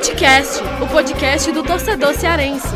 Futecast, o podcast do torcedor cearense.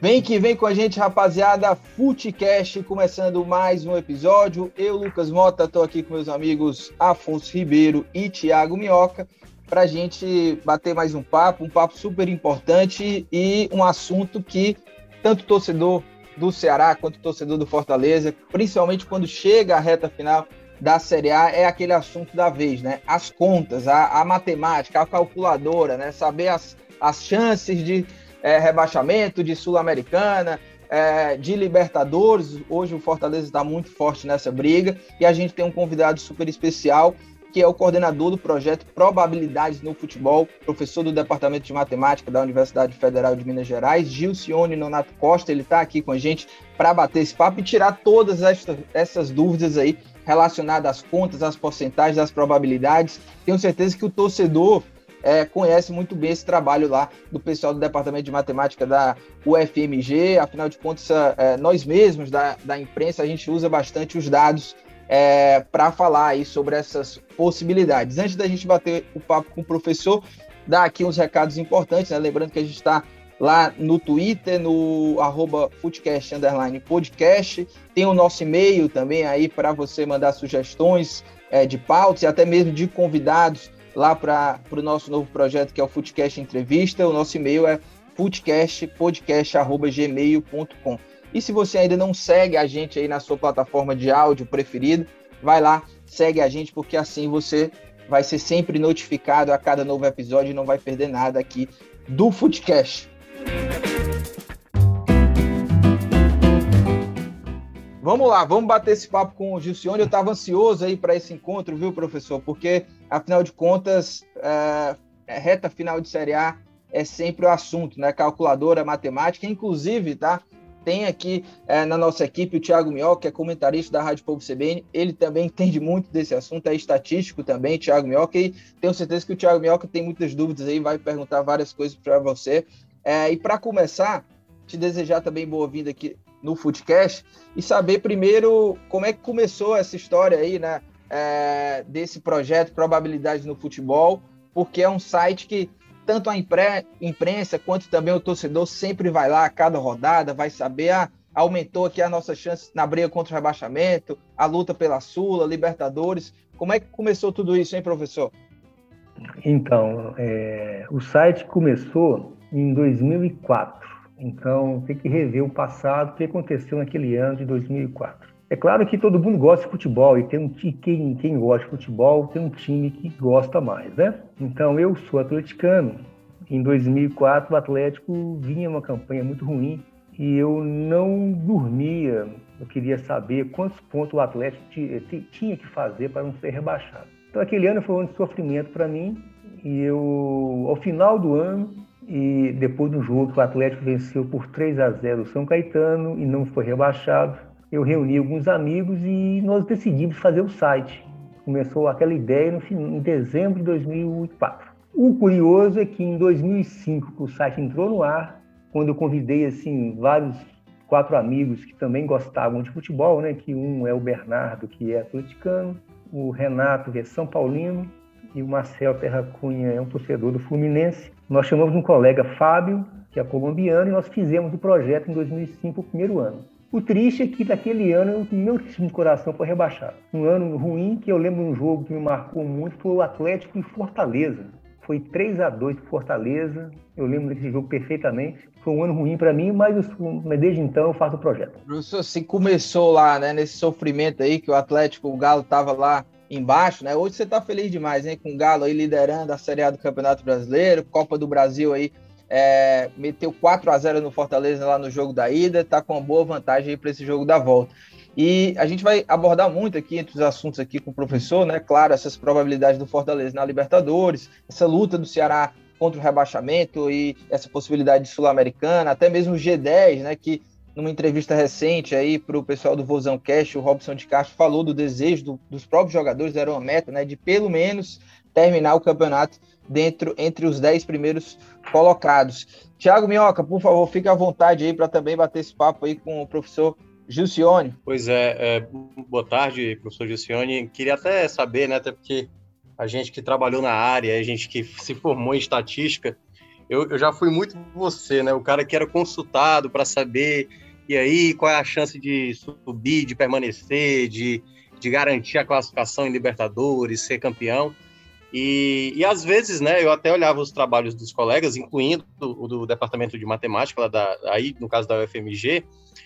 Vem que vem com a gente, rapaziada. Futecast, começando mais um episódio. Eu, Lucas Mota, estou aqui com meus amigos Afonso Ribeiro e Thiago Minhoca para a gente bater mais um papo, um papo super importante e um assunto que tanto torcedor do Ceará quanto torcedor do Fortaleza, principalmente quando chega a reta final da Série A, é aquele assunto da vez, né? As contas, a, a matemática, a calculadora, né? Saber as, as chances de é, rebaixamento, de Sul-Americana, é, de Libertadores. Hoje o Fortaleza está muito forte nessa briga e a gente tem um convidado super especial que é o coordenador do projeto Probabilidades no Futebol, professor do Departamento de Matemática da Universidade Federal de Minas Gerais, Gilcione Nonato Costa. Ele está aqui com a gente para bater esse papo e tirar todas estas, essas dúvidas aí relacionadas às contas, às porcentagens, às probabilidades. Tenho certeza que o torcedor é, conhece muito bem esse trabalho lá do pessoal do Departamento de Matemática da UFMG. Afinal de contas, é, nós mesmos da, da imprensa, a gente usa bastante os dados é, para falar aí sobre essas possibilidades. Antes da gente bater o papo com o professor, dar aqui uns recados importantes, né? lembrando que a gente está lá no Twitter, no arroba foodcast, podcast, tem o nosso e-mail também aí para você mandar sugestões é, de pautas e até mesmo de convidados lá para o nosso novo projeto que é o Foodcast Entrevista, o nosso e-mail é foodcastpodcast.gmail.com e se você ainda não segue a gente aí na sua plataforma de áudio preferida, vai lá, segue a gente, porque assim você vai ser sempre notificado a cada novo episódio e não vai perder nada aqui do Footcast. Vamos lá, vamos bater esse papo com o Gilcione. Eu estava ansioso aí para esse encontro, viu, professor? Porque, afinal de contas, é, reta final de Série A é sempre o assunto, né? Calculadora, matemática, inclusive, tá? Tem aqui é, na nossa equipe o Thiago Mioca, que é comentarista da Rádio Povo CBN. Ele também entende muito desse assunto, é estatístico também, Thiago Mioca. E tenho certeza que o Thiago Mioca tem muitas dúvidas aí, vai perguntar várias coisas para você. É, e para começar, te desejar também boa-vinda aqui no Footcast e saber primeiro como é que começou essa história aí, né? É, desse projeto Probabilidade no Futebol, porque é um site que tanto a imprensa quanto também o torcedor sempre vai lá a cada rodada, vai saber, ah, aumentou aqui a nossa chance na briga contra o rebaixamento, a luta pela Sula, Libertadores. Como é que começou tudo isso, hein, professor? Então, é, o site começou em 2004. Então, tem que rever o passado, o que aconteceu naquele ano de 2004. É claro que todo mundo gosta de futebol e tem um quem, quem gosta de futebol tem um time que gosta mais, né? Então eu sou atleticano. Em 2004 o Atlético vinha uma campanha muito ruim e eu não dormia. Eu queria saber quantos pontos o Atlético tinha que fazer para não ser rebaixado. Então aquele ano foi um sofrimento para mim e eu ao final do ano e depois do jogo que o Atlético venceu por 3 a 0 o São Caetano e não foi rebaixado, eu reuni alguns amigos e nós decidimos fazer o site. Começou aquela ideia no, em dezembro de 2004. O curioso é que em 2005 o site entrou no ar, quando eu convidei assim vários quatro amigos que também gostavam de futebol, né? Que um é o Bernardo, que é atleticano, o Renato, que é São Paulino, e o Marcel Terra Cunha é um torcedor do Fluminense. Nós chamamos um colega, Fábio, que é colombiano, e nós fizemos o projeto em 2005, o primeiro ano. O triste é que daquele ano meu time de coração foi rebaixado. Um ano ruim que eu lembro um jogo que me marcou muito foi o Atlético em Fortaleza. Foi 3 a 2 para Fortaleza. Eu lembro desse jogo perfeitamente. Foi um ano ruim para mim, mas, desde então eu faço o projeto. Professor, você começou lá, né, nesse sofrimento aí que o Atlético, o Galo estava lá embaixo, né? Hoje você está feliz demais, hein? Com o Galo aí liderando a Série A do Campeonato Brasileiro, Copa do Brasil aí é, meteu 4 a 0 no Fortaleza lá no jogo da ida, está com uma boa vantagem para esse jogo da volta. E a gente vai abordar muito aqui entre os assuntos aqui com o professor, né? Claro, essas probabilidades do Fortaleza na Libertadores, essa luta do Ceará contra o rebaixamento e essa possibilidade de Sul-Americana, até mesmo o G10, né? Que numa entrevista recente aí para o pessoal do Vozão Cash, o Robson de Castro falou do desejo do, dos próprios jogadores, era uma meta, né? De pelo menos terminar o campeonato dentro entre os 10 primeiros colocados. Tiago Minhoca, por favor, fique à vontade aí para também bater esse papo aí com o professor Gilcione. Pois é, é, boa tarde, professor Gilcione. Queria até saber, né, até porque a gente que trabalhou na área, a gente que se formou em estatística, eu, eu já fui muito você, né, o cara que era consultado para saber, e aí, qual é a chance de subir, de permanecer, de, de garantir a classificação em Libertadores, ser campeão. E, e às vezes, né, eu até olhava os trabalhos dos colegas, incluindo o do departamento de matemática, da, aí no caso da UFMG,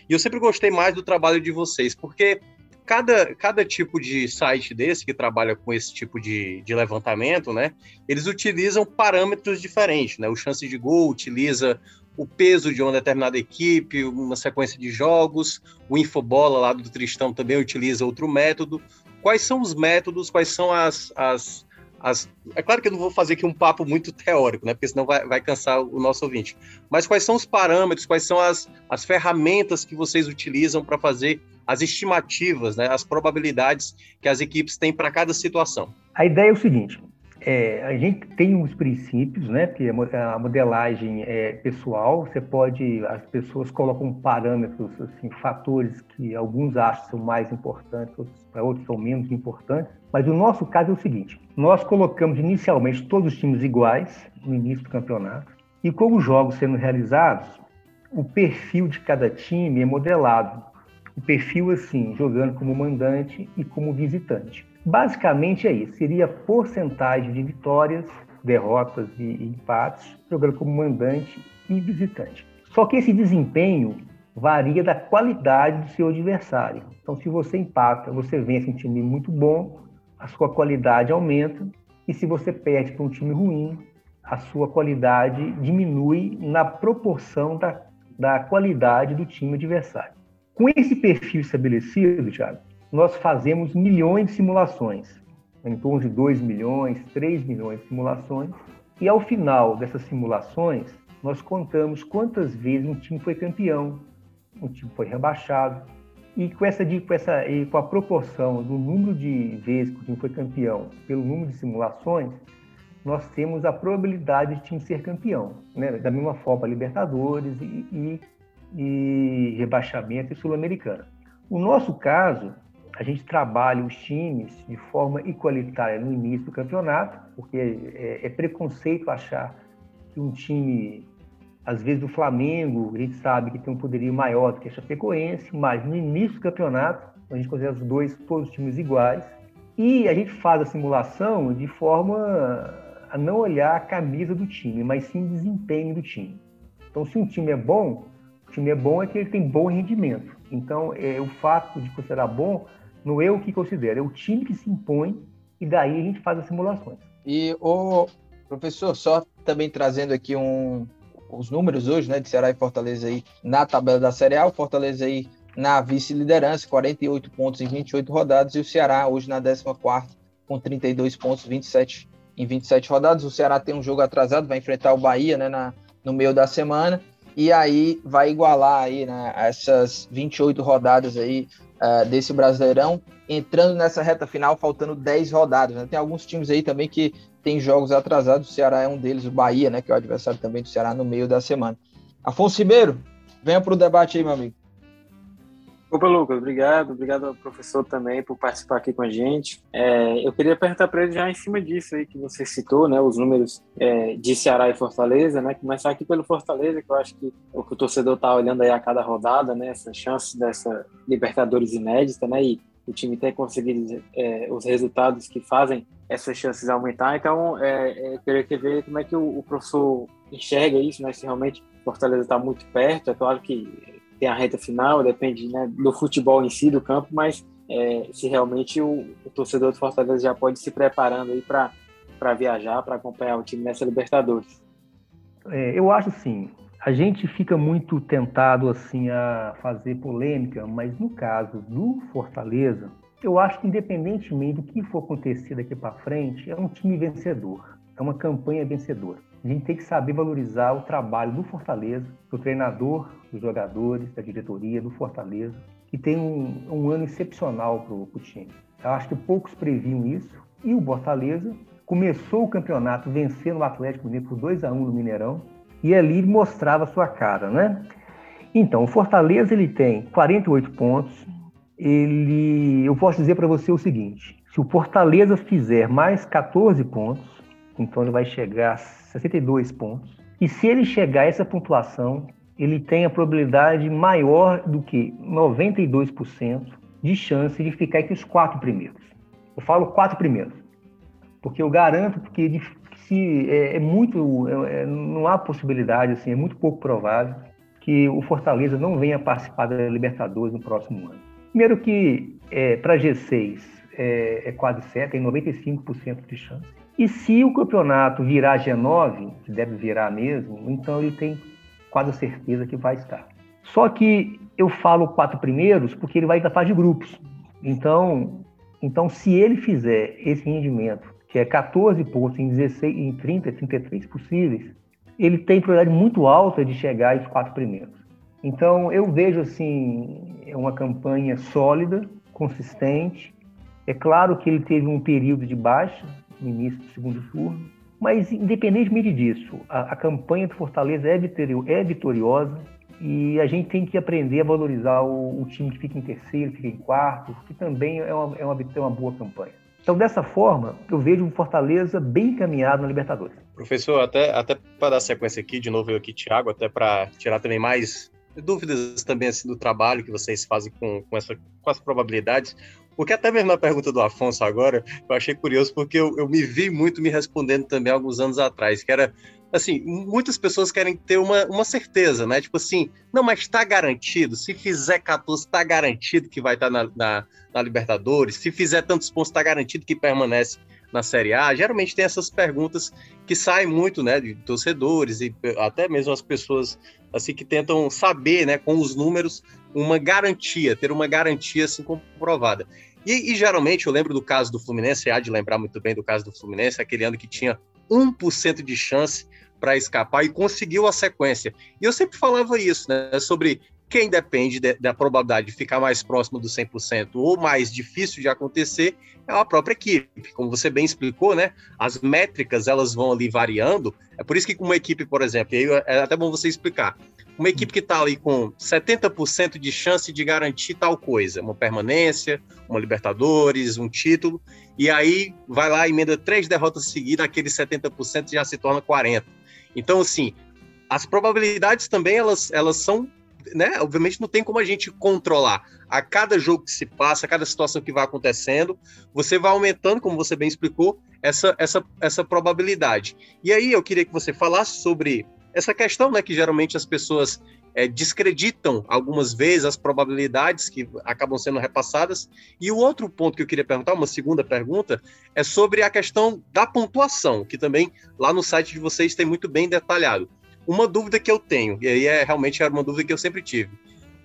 e eu sempre gostei mais do trabalho de vocês, porque cada, cada tipo de site desse que trabalha com esse tipo de, de levantamento, né, eles utilizam parâmetros diferentes, né? O chance de gol utiliza o peso de uma determinada equipe, uma sequência de jogos, o Infobola lá do Tristão também utiliza outro método. Quais são os métodos, quais são as, as as... É claro que eu não vou fazer aqui um papo muito teórico, né? Porque senão vai, vai cansar o nosso ouvinte. Mas quais são os parâmetros, quais são as, as ferramentas que vocês utilizam para fazer as estimativas, né? As probabilidades que as equipes têm para cada situação? A ideia é o seguinte: é, a gente tem uns princípios, né? Que a modelagem é pessoal. Você pode, as pessoas colocam parâmetros, assim, fatores que alguns acham são mais importantes, para outros são menos importantes. Mas o nosso caso é o seguinte: nós colocamos inicialmente todos os times iguais no início do campeonato e com os jogos sendo realizados, o perfil de cada time é modelado. O perfil assim, jogando como mandante e como visitante. Basicamente é isso, seria porcentagem de vitórias, derrotas e empates, jogando como mandante e visitante. Só que esse desempenho varia da qualidade do seu adversário. Então, se você empata, você vence um time muito bom, a sua qualidade aumenta, e se você perde para um time ruim, a sua qualidade diminui na proporção da, da qualidade do time adversário. Com esse perfil estabelecido, Thiago, nós fazemos milhões de simulações, em torno de 2 milhões, 3 milhões de simulações, e ao final dessas simulações, nós contamos quantas vezes um time foi campeão, um time foi rebaixado, e com essa, com essa com a proporção do número de vezes que o time foi campeão pelo número de simulações, nós temos a probabilidade de time ser campeão, né? da mesma forma Libertadores e, e, e rebaixamento e Sul-Americana. O nosso caso, a gente trabalha os times de forma igualitária no início do campeonato, porque é, é preconceito achar que um time, às vezes do Flamengo, a gente sabe que tem um poderio maior do que a Chapecoense, mas no início do campeonato, a gente considera os dois, todos os times iguais, e a gente faz a simulação de forma a não olhar a camisa do time, mas sim o desempenho do time. Então, se um time é bom, o time é bom é que ele tem bom rendimento. Então, é, o fato de considerar bom não é o que considera, é o time que se impõe e daí a gente faz as simulações. E o professor, só também trazendo aqui um, os números hoje, né, de Ceará e Fortaleza aí na tabela da Série A, o Fortaleza aí na vice-liderança, 48 pontos em 28 rodadas, e o Ceará hoje na 14 com 32 pontos, 27 em 27 rodadas. O Ceará tem um jogo atrasado, vai enfrentar o Bahia, né, na, no meio da semana, e aí vai igualar aí, né, essas 28 rodadas aí uh, desse Brasileirão, entrando nessa reta final, faltando 10 rodadas. Né? Tem alguns times aí também que tem jogos atrasados, o Ceará é um deles, o Bahia, né, que é o adversário também do Ceará no meio da semana. Afonso Ribeiro, venha para o debate aí, meu amigo. Opa, Lucas, obrigado. Obrigado ao professor também por participar aqui com a gente. É, eu queria perguntar para ele já em cima disso aí que você citou, né, os números é, de Ceará e Fortaleza, né, começar aqui pelo Fortaleza, que eu acho que o que o torcedor está olhando aí a cada rodada, né, essa chance dessa Libertadores inédita, né, e o time ter conseguido é, os resultados que fazem essas chances aumentar. Então, é, é, eu queria ver como é que o, o professor enxerga isso, né, se realmente Fortaleza está muito perto. É claro que tem a reta final, depende né, do futebol em si, do campo, mas é, se realmente o, o, torcedor do Fortaleza já pode se preparando aí para viajar, para acompanhar o time nessa Libertadores. É, eu acho sim. A gente fica muito tentado assim a fazer polêmica, mas no caso do Fortaleza, eu acho que independentemente do que for acontecer daqui para frente, é um time vencedor, é uma campanha vencedora. A gente tem que saber valorizar o trabalho do Fortaleza, do treinador, dos jogadores, da diretoria, do Fortaleza, que tem um, um ano excepcional para o time. Eu acho que poucos previam isso. E o Fortaleza começou o campeonato vencendo o Atlético Mineiro por 2 a 1 no Mineirão e ali mostrava sua cara, né? Então, o Fortaleza ele tem 48 pontos. Ele, eu posso dizer para você o seguinte: se o Fortaleza fizer mais 14 pontos, então ele vai chegar a 62 pontos. E se ele chegar a essa pontuação, ele tem a probabilidade maior do que 92% de chance de ficar entre os quatro primeiros. Eu falo quatro primeiros, porque eu garanto que se é, é muito, é, é, não há possibilidade, assim, é muito pouco provável que o Fortaleza não venha participar da Libertadores no próximo ano. Primeiro que é, para G6 é, é, quase certo, tem 95% de chance. E se o campeonato virar G9, que deve virar mesmo, então ele tem quase certeza que vai estar. Só que eu falo quatro primeiros porque ele vai da fase de grupos. Então, então se ele fizer esse rendimento, que é 14 pontos em 16, em 30, 33 possíveis, ele tem probabilidade muito alta de chegar aos quatro primeiros. Então, eu vejo assim uma campanha sólida, consistente. É claro que ele teve um período de baixa no início do segundo turno, mas, independentemente disso, a, a campanha do Fortaleza é, é, vitoriosa e a gente tem que aprender a valorizar o, o, time que fica em terceiro, fica em quarto, que também é uma, é uma, é uma boa campanha. Então, dessa forma, eu vejo o Fortaleza bem encaminhado na Libertadores. Professor, até, até para dar sequência aqui, de novo eu aqui, Thiago, até para tirar também mais dúvidas também assim, do trabalho que vocês fazem com, com, essa, com as probabilidades. Porque até mesmo na pergunta do Afonso agora, eu achei curioso, porque eu, eu me vi muito me respondendo também alguns anos atrás, que era assim, muitas pessoas querem ter uma, uma certeza, né? Tipo assim, não, mas está garantido. Se fizer 14, está garantido que vai estar tá na, na, na, Libertadores. Se fizer tantos pontos, está garantido que permanece na Série A. Geralmente tem essas perguntas que saem muito, né, de torcedores e até mesmo as pessoas assim que tentam saber, né, com os números, uma garantia, ter uma garantia assim comprovada. E, e, geralmente eu lembro do caso do Fluminense, há de lembrar muito bem do caso do Fluminense, aquele ano que tinha 1% de chance para escapar e conseguiu a sequência. E eu sempre falava isso, né, sobre quem depende de, da probabilidade de ficar mais próximo do 100% ou mais difícil de acontecer é a própria equipe. Como você bem explicou, né? As métricas elas vão ali variando. É por isso que uma equipe, por exemplo, e aí é até bom você explicar. Uma equipe que está ali com 70% de chance de garantir tal coisa, uma permanência, uma Libertadores, um título, e aí vai lá, emenda três derrotas seguidas, aquele 70% já se torna 40%. Então, assim, as probabilidades também elas, elas são né, obviamente não tem como a gente controlar. A cada jogo que se passa, a cada situação que vai acontecendo, você vai aumentando, como você bem explicou, essa, essa, essa probabilidade. E aí eu queria que você falasse sobre essa questão, né, que geralmente as pessoas é, descreditam algumas vezes as probabilidades que acabam sendo repassadas. E o outro ponto que eu queria perguntar, uma segunda pergunta, é sobre a questão da pontuação, que também lá no site de vocês tem muito bem detalhado. Uma dúvida que eu tenho, e aí é realmente era uma dúvida que eu sempre tive.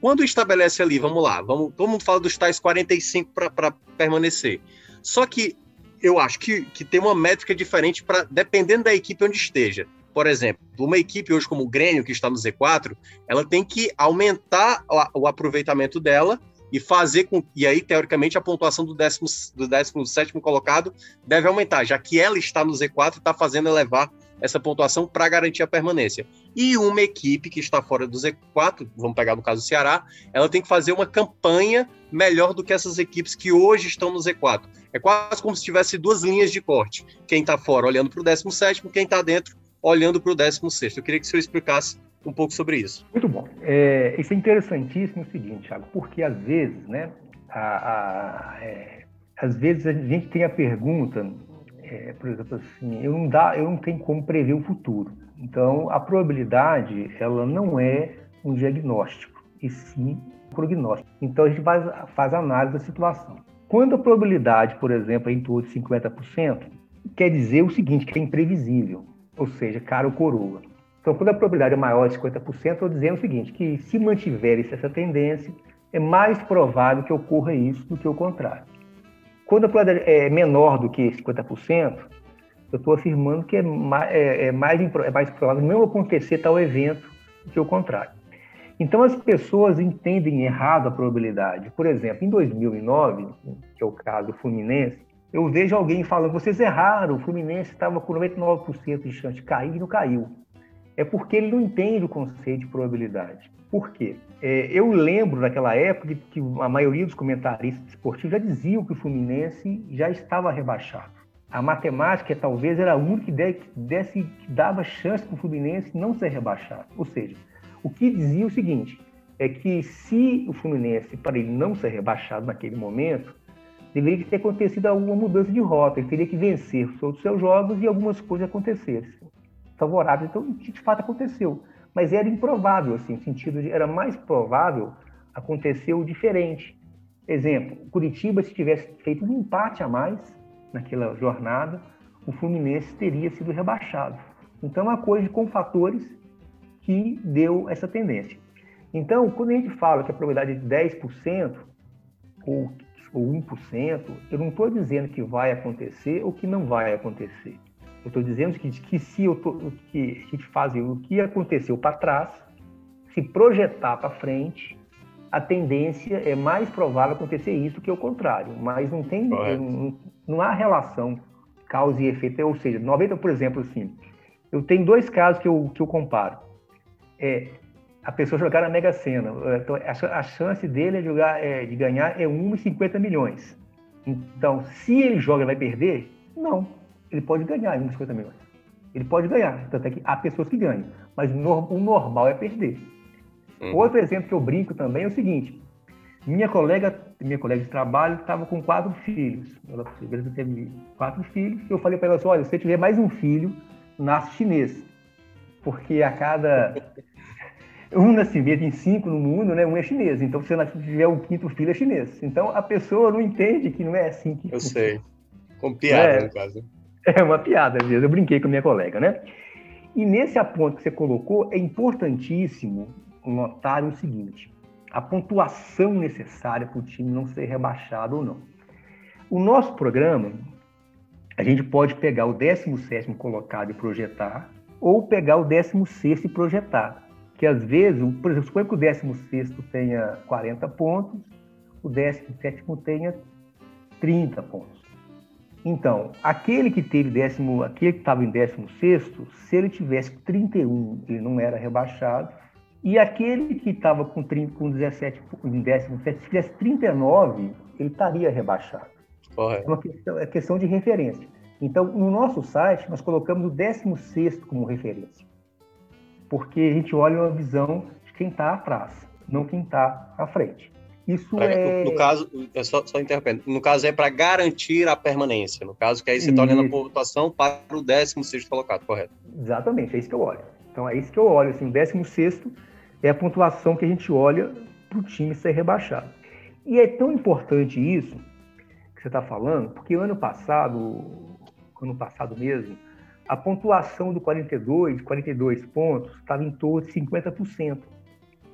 Quando estabelece ali, vamos lá, vamos, todo mundo fala dos tais 45 para permanecer. Só que eu acho que, que tem uma métrica diferente para dependendo da equipe onde esteja. Por exemplo, uma equipe hoje como o Grêmio, que está no Z4, ela tem que aumentar o aproveitamento dela e fazer com. E aí, teoricamente, a pontuação do 17 do 17 colocado deve aumentar, já que ela está no Z4 e está fazendo elevar essa pontuação para garantir a permanência. E uma equipe que está fora do Z4, vamos pegar no caso do Ceará, ela tem que fazer uma campanha melhor do que essas equipes que hoje estão no Z4. É quase como se tivesse duas linhas de corte. Quem está fora olhando para o 17, quem está dentro olhando para o 16. Eu queria que o senhor explicasse um pouco sobre isso. Muito bom. É, isso é interessantíssimo o seguinte, Thiago, porque às vezes, né, a, a, é, às vezes a gente tem a pergunta, é, por exemplo, assim, eu não, dá, eu não tenho como prever o futuro. Então, a probabilidade, ela não é um diagnóstico, e sim um prognóstico. Então, a gente faz, faz análise da situação. Quando a probabilidade, por exemplo, é em torno de 50%, quer dizer o seguinte, que é imprevisível ou seja, cara ou coroa. Então, quando a probabilidade é maior de 50%, estou dizendo o seguinte, que se mantiver essa tendência, é mais provável que ocorra isso do que o contrário. Quando a probabilidade é menor do que 50%, eu estou afirmando que é mais, é, é, mais, é mais provável não acontecer tal evento do que o contrário. Então, as pessoas entendem errado a probabilidade. Por exemplo, em 2009, que é o caso do Fluminense, eu vejo alguém falando, vocês erraram, o Fluminense estava com 99% de chance de cair e não caiu. é porque ele não entende o conceito de probabilidade. Por quê? É, eu lembro daquela época que a maioria dos comentaristas esportivos já diziam que o Fluminense já estava rebaixado. A matemática talvez era a única que, desse, que dava chance para o Fluminense não ser rebaixado. Ou seja, o que dizia o seguinte, é que se o Fluminense, para ele não ser rebaixado naquele momento, deveria ter acontecido alguma mudança de rota, ele teria que vencer todos os seus jogos e algumas coisas acontecessem favoráveis. Então, de fato, aconteceu. Mas era improvável, assim, no sentido de era mais provável acontecer o diferente. Exemplo, Curitiba, se tivesse feito um empate a mais naquela jornada, o Fluminense teria sido rebaixado. Então, é uma coisa com fatores que deu essa tendência. Então, quando a gente fala que a probabilidade é de 10% ou, ou 1%, eu não estou dizendo que vai acontecer ou que não vai acontecer. Eu estou dizendo que, que se eu tô, que a gente faz o que aconteceu para trás, se projetar para frente, a tendência é mais provável acontecer isso que o contrário. Mas não tem, não, não, há relação causa e efeito. Ou seja, 90, por exemplo, assim, eu tenho dois casos que eu, que eu comparo. É, a pessoa jogar na Mega Sena. Então, a, chance dele é jogar, é, de ganhar é 1,50 milhões. Então, se ele joga e vai perder, não ele pode ganhar em 50 milhões. Ele pode ganhar, tanto é que há pessoas que ganham, mas o normal é perder. Uhum. Outro exemplo que eu brinco também é o seguinte: minha colega, minha colega de trabalho estava com quatro filhos. Ela teve quatro filhos. E eu falei para ela assim: olha, se você tiver mais um filho, nasce chinês. Porque a cada um nascimento em cinco no mundo, né, um é chinês. Então, se você tiver o quinto filho, é chinês. Então, a pessoa não entende que não é assim que. Eu sei. Com piada, é, no caso. É uma piada mesmo, eu brinquei com minha colega, né? E nesse ponto que você colocou, é importantíssimo notar o seguinte: a pontuação necessária para o time não ser rebaixado ou não. O nosso programa, a gente pode pegar o 17 colocado e projetar, ou pegar o 16 e projetar. Que às vezes, por exemplo, suponha que o 16 tenha 40 pontos, o 17 tenha 30 pontos. Então, aquele que teve décimo, aquele que estava em décimo sexto, se ele tivesse 31, ele não era rebaixado. E aquele que estava com, 30, com 17 em décimo sexto, se tivesse 39, ele estaria rebaixado. Correto. É uma questão, é questão de referência. Então, no nosso site, nós colocamos o 16 como referência. Porque a gente olha uma visão de quem está atrás, não quem está à frente. Isso pra, é. No, no, caso, é só, só interrompendo, no caso é para garantir a permanência. No caso, que aí você está olhando a pontuação para o 16 colocado, correto? Exatamente, é isso que eu olho. Então é isso que eu olho. Assim, o 16 é a pontuação que a gente olha para o time ser rebaixado. E é tão importante isso que você está falando, porque ano passado, ano passado mesmo, a pontuação do 42, 42 pontos, estava em torno de 50%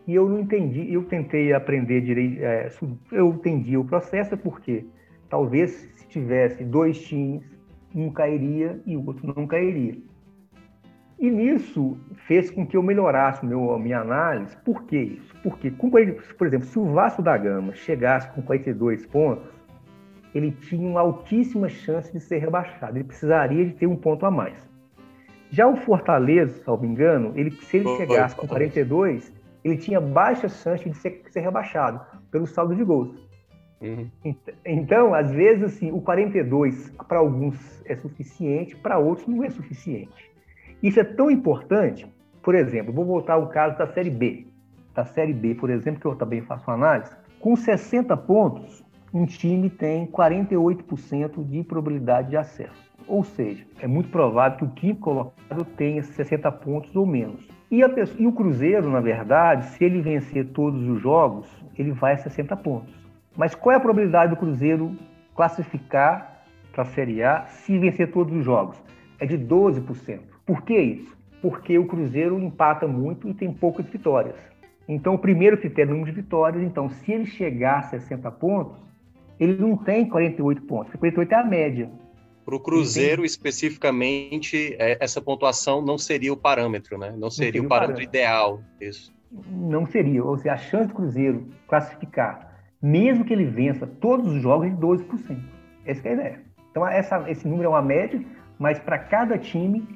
e eu não entendi. Eu tentei aprender direito, é, eu entendi o processo porque talvez se tivesse dois times, um cairia e o outro não cairia. E nisso fez com que eu melhorasse meu, minha análise. Por que isso? Porque, por exemplo, se o Vasco da Gama chegasse com 42 pontos, ele tinha uma altíssima chance de ser rebaixado. Ele precisaria de ter um ponto a mais. Já o Fortaleza, salvo engano, ele, se ele chegasse com 42, ele tinha baixa chance de ser, ser rebaixado pelo saldo de gols. Uhum. Então, às vezes, assim, o 42 para alguns é suficiente, para outros não é suficiente. Isso é tão importante, por exemplo, vou voltar ao caso da Série B. Da Série B, por exemplo, que eu também faço análise, com 60 pontos, um time tem 48% de probabilidade de acesso. Ou seja, é muito provável que o quinto colocado tenha 60 pontos ou menos. E, a, e, o Cruzeiro, na verdade, se ele vencer todos os jogos, ele vai a 60 pontos. Mas qual é a probabilidade do Cruzeiro classificar para a Série A se vencer todos os jogos? É de 12%. Por que isso? Porque o Cruzeiro empata muito e tem poucas vitórias. Então, o primeiro critério é o número de vitórias. Então, se ele chegar a 60 pontos, ele não tem 48 pontos. 48 é a média. Para o Cruzeiro, especificamente, é, essa pontuação não seria o parâmetro, né? Não seria, não seria o parâmetro, parâmetro, ideal. Isso. Não seria. Ou seja, a chance do Cruzeiro classificar, mesmo que ele vença todos os jogos, é de 12%. Essa é a ideia. Então, essa, esse número é uma média, mas para cada time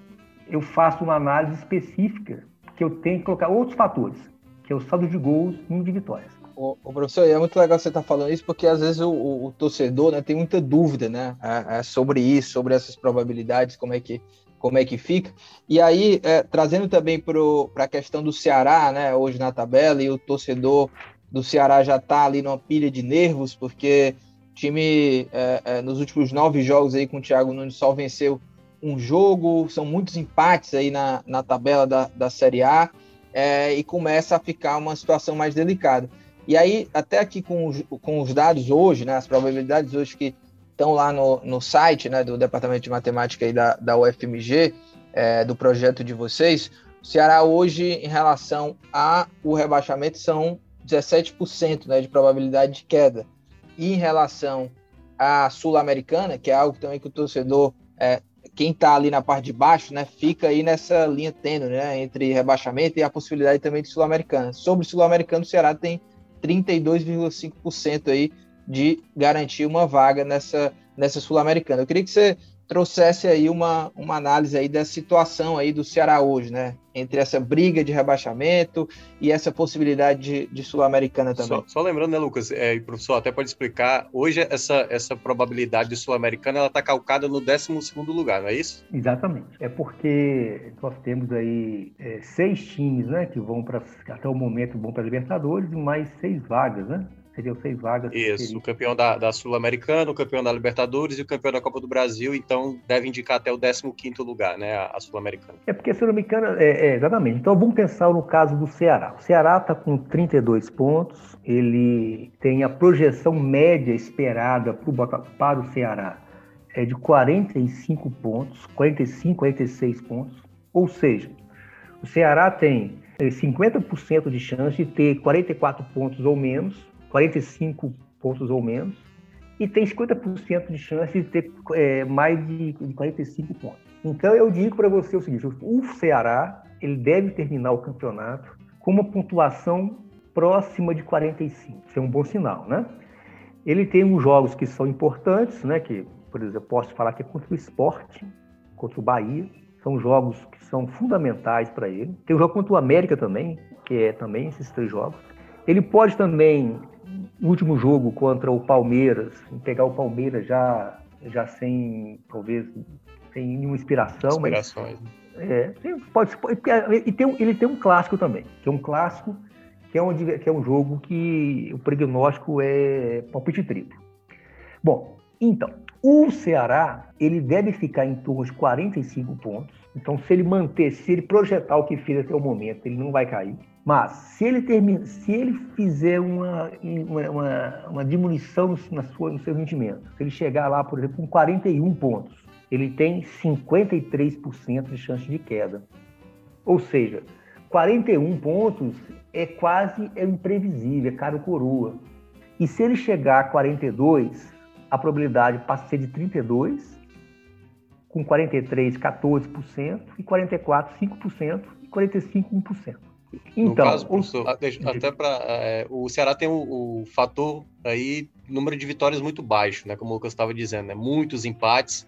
eu faço uma análise específica que eu tenho que colocar outros fatores, que é o saldo de gols e de vitórias. O, o professor, é muito legal você estar tá falando isso, porque às vezes o, o, o torcedor né, tem muita dúvida né, é, é sobre isso, sobre essas probabilidades, como é que, como é que fica. E aí, é, trazendo também para a questão do Ceará, né, hoje na tabela, e o torcedor do Ceará já está ali numa pilha de nervos, porque o time, é, é, nos últimos nove jogos aí com o Thiago Nunes, só venceu um jogo, são muitos empates aí na, na tabela da, da Série A, é, e começa a ficar uma situação mais delicada. E aí, até aqui com os, com os dados hoje, né, as probabilidades hoje que estão lá no, no site né, do Departamento de Matemática aí da, da UFMG, é, do projeto de vocês, o Ceará hoje, em relação ao rebaixamento, são 17% né, de probabilidade de queda. E em relação à Sul-Americana, que é algo também que o torcedor, é, quem está ali na parte de baixo, né, fica aí nessa linha tênue né, entre rebaixamento e a possibilidade também de Sul-Americana. Sobre Sul-Americano, o Ceará tem 32,5% aí de garantir uma vaga nessa, nessa Sul-Americana. Eu queria que você trouxesse aí uma, uma análise aí da situação aí do Ceará hoje, né? Entre essa briga de rebaixamento e essa possibilidade de, de Sul-Americana também. Só, só, lembrando, né, Lucas, é, professor, até pode explicar, hoje essa, essa probabilidade de Sul-Americana ela está calcada no 12 lugar, não é isso? Exatamente. É porque nós temos aí é, seis times, né, que vão para, até o momento, vão para Libertadores e mais seis vagas, né? Seriam seis vagas. Isso, o campeão da, da Sul-Americana, o campeão da Libertadores e o campeão da Copa do Brasil, então deve indicar até o 15 lugar, né, a, a Sul-Americana. É porque a Sul-Americana, é, é, exatamente. Então vamos pensar no caso do Ceará. O Ceará está com 32 pontos, ele tem a projeção média esperada pro, para o Ceará é de 45 pontos, 45, 46 pontos, ou seja, o Ceará tem 50% de chance de ter 44 pontos ou menos 45 pontos ou menos, e tem 50% de chance de ter é, mais de, de 45 pontos. Então eu digo para você o seguinte: o Ceará ele deve terminar o campeonato com uma pontuação próxima de 45. Isso é um bom sinal, né? Ele tem uns jogos que são importantes, né? Que, por exemplo, posso falar que é contra o Esporte, contra o Bahia. São jogos que são fundamentais para ele. Tem o jogo contra o América também, que é também esses três jogos. Ele pode também último jogo contra o Palmeiras, pegar o Palmeiras já, já sem, talvez, sem nenhuma inspiração. Inspirações. Mas, é, pode, pode, e tem, ele tem um clássico também, que é um clássico que é um, que é um jogo que o prognóstico é palpite triplo. Bom, então, o Ceará, ele deve ficar em torno de 45 pontos. Então, se ele manter, se ele projetar o que fez até o momento, ele não vai cair. Mas se ele, termina, se ele fizer uma, uma, uma diminuição na sua, no seu rendimento, se ele chegar lá, por exemplo, com 41 pontos, ele tem 53% de chance de queda. Ou seja, 41 pontos é quase é imprevisível, é caro coroa. E se ele chegar a 42, a probabilidade passa a ser de 32, com 43, 14%, e 44, 5%, e 45, 1%. Então, caso, professor, o... até para é, o Ceará tem o, o, fator aí número de vitórias muito baixo, né? Como o Lucas estava dizendo, né? Muitos empates.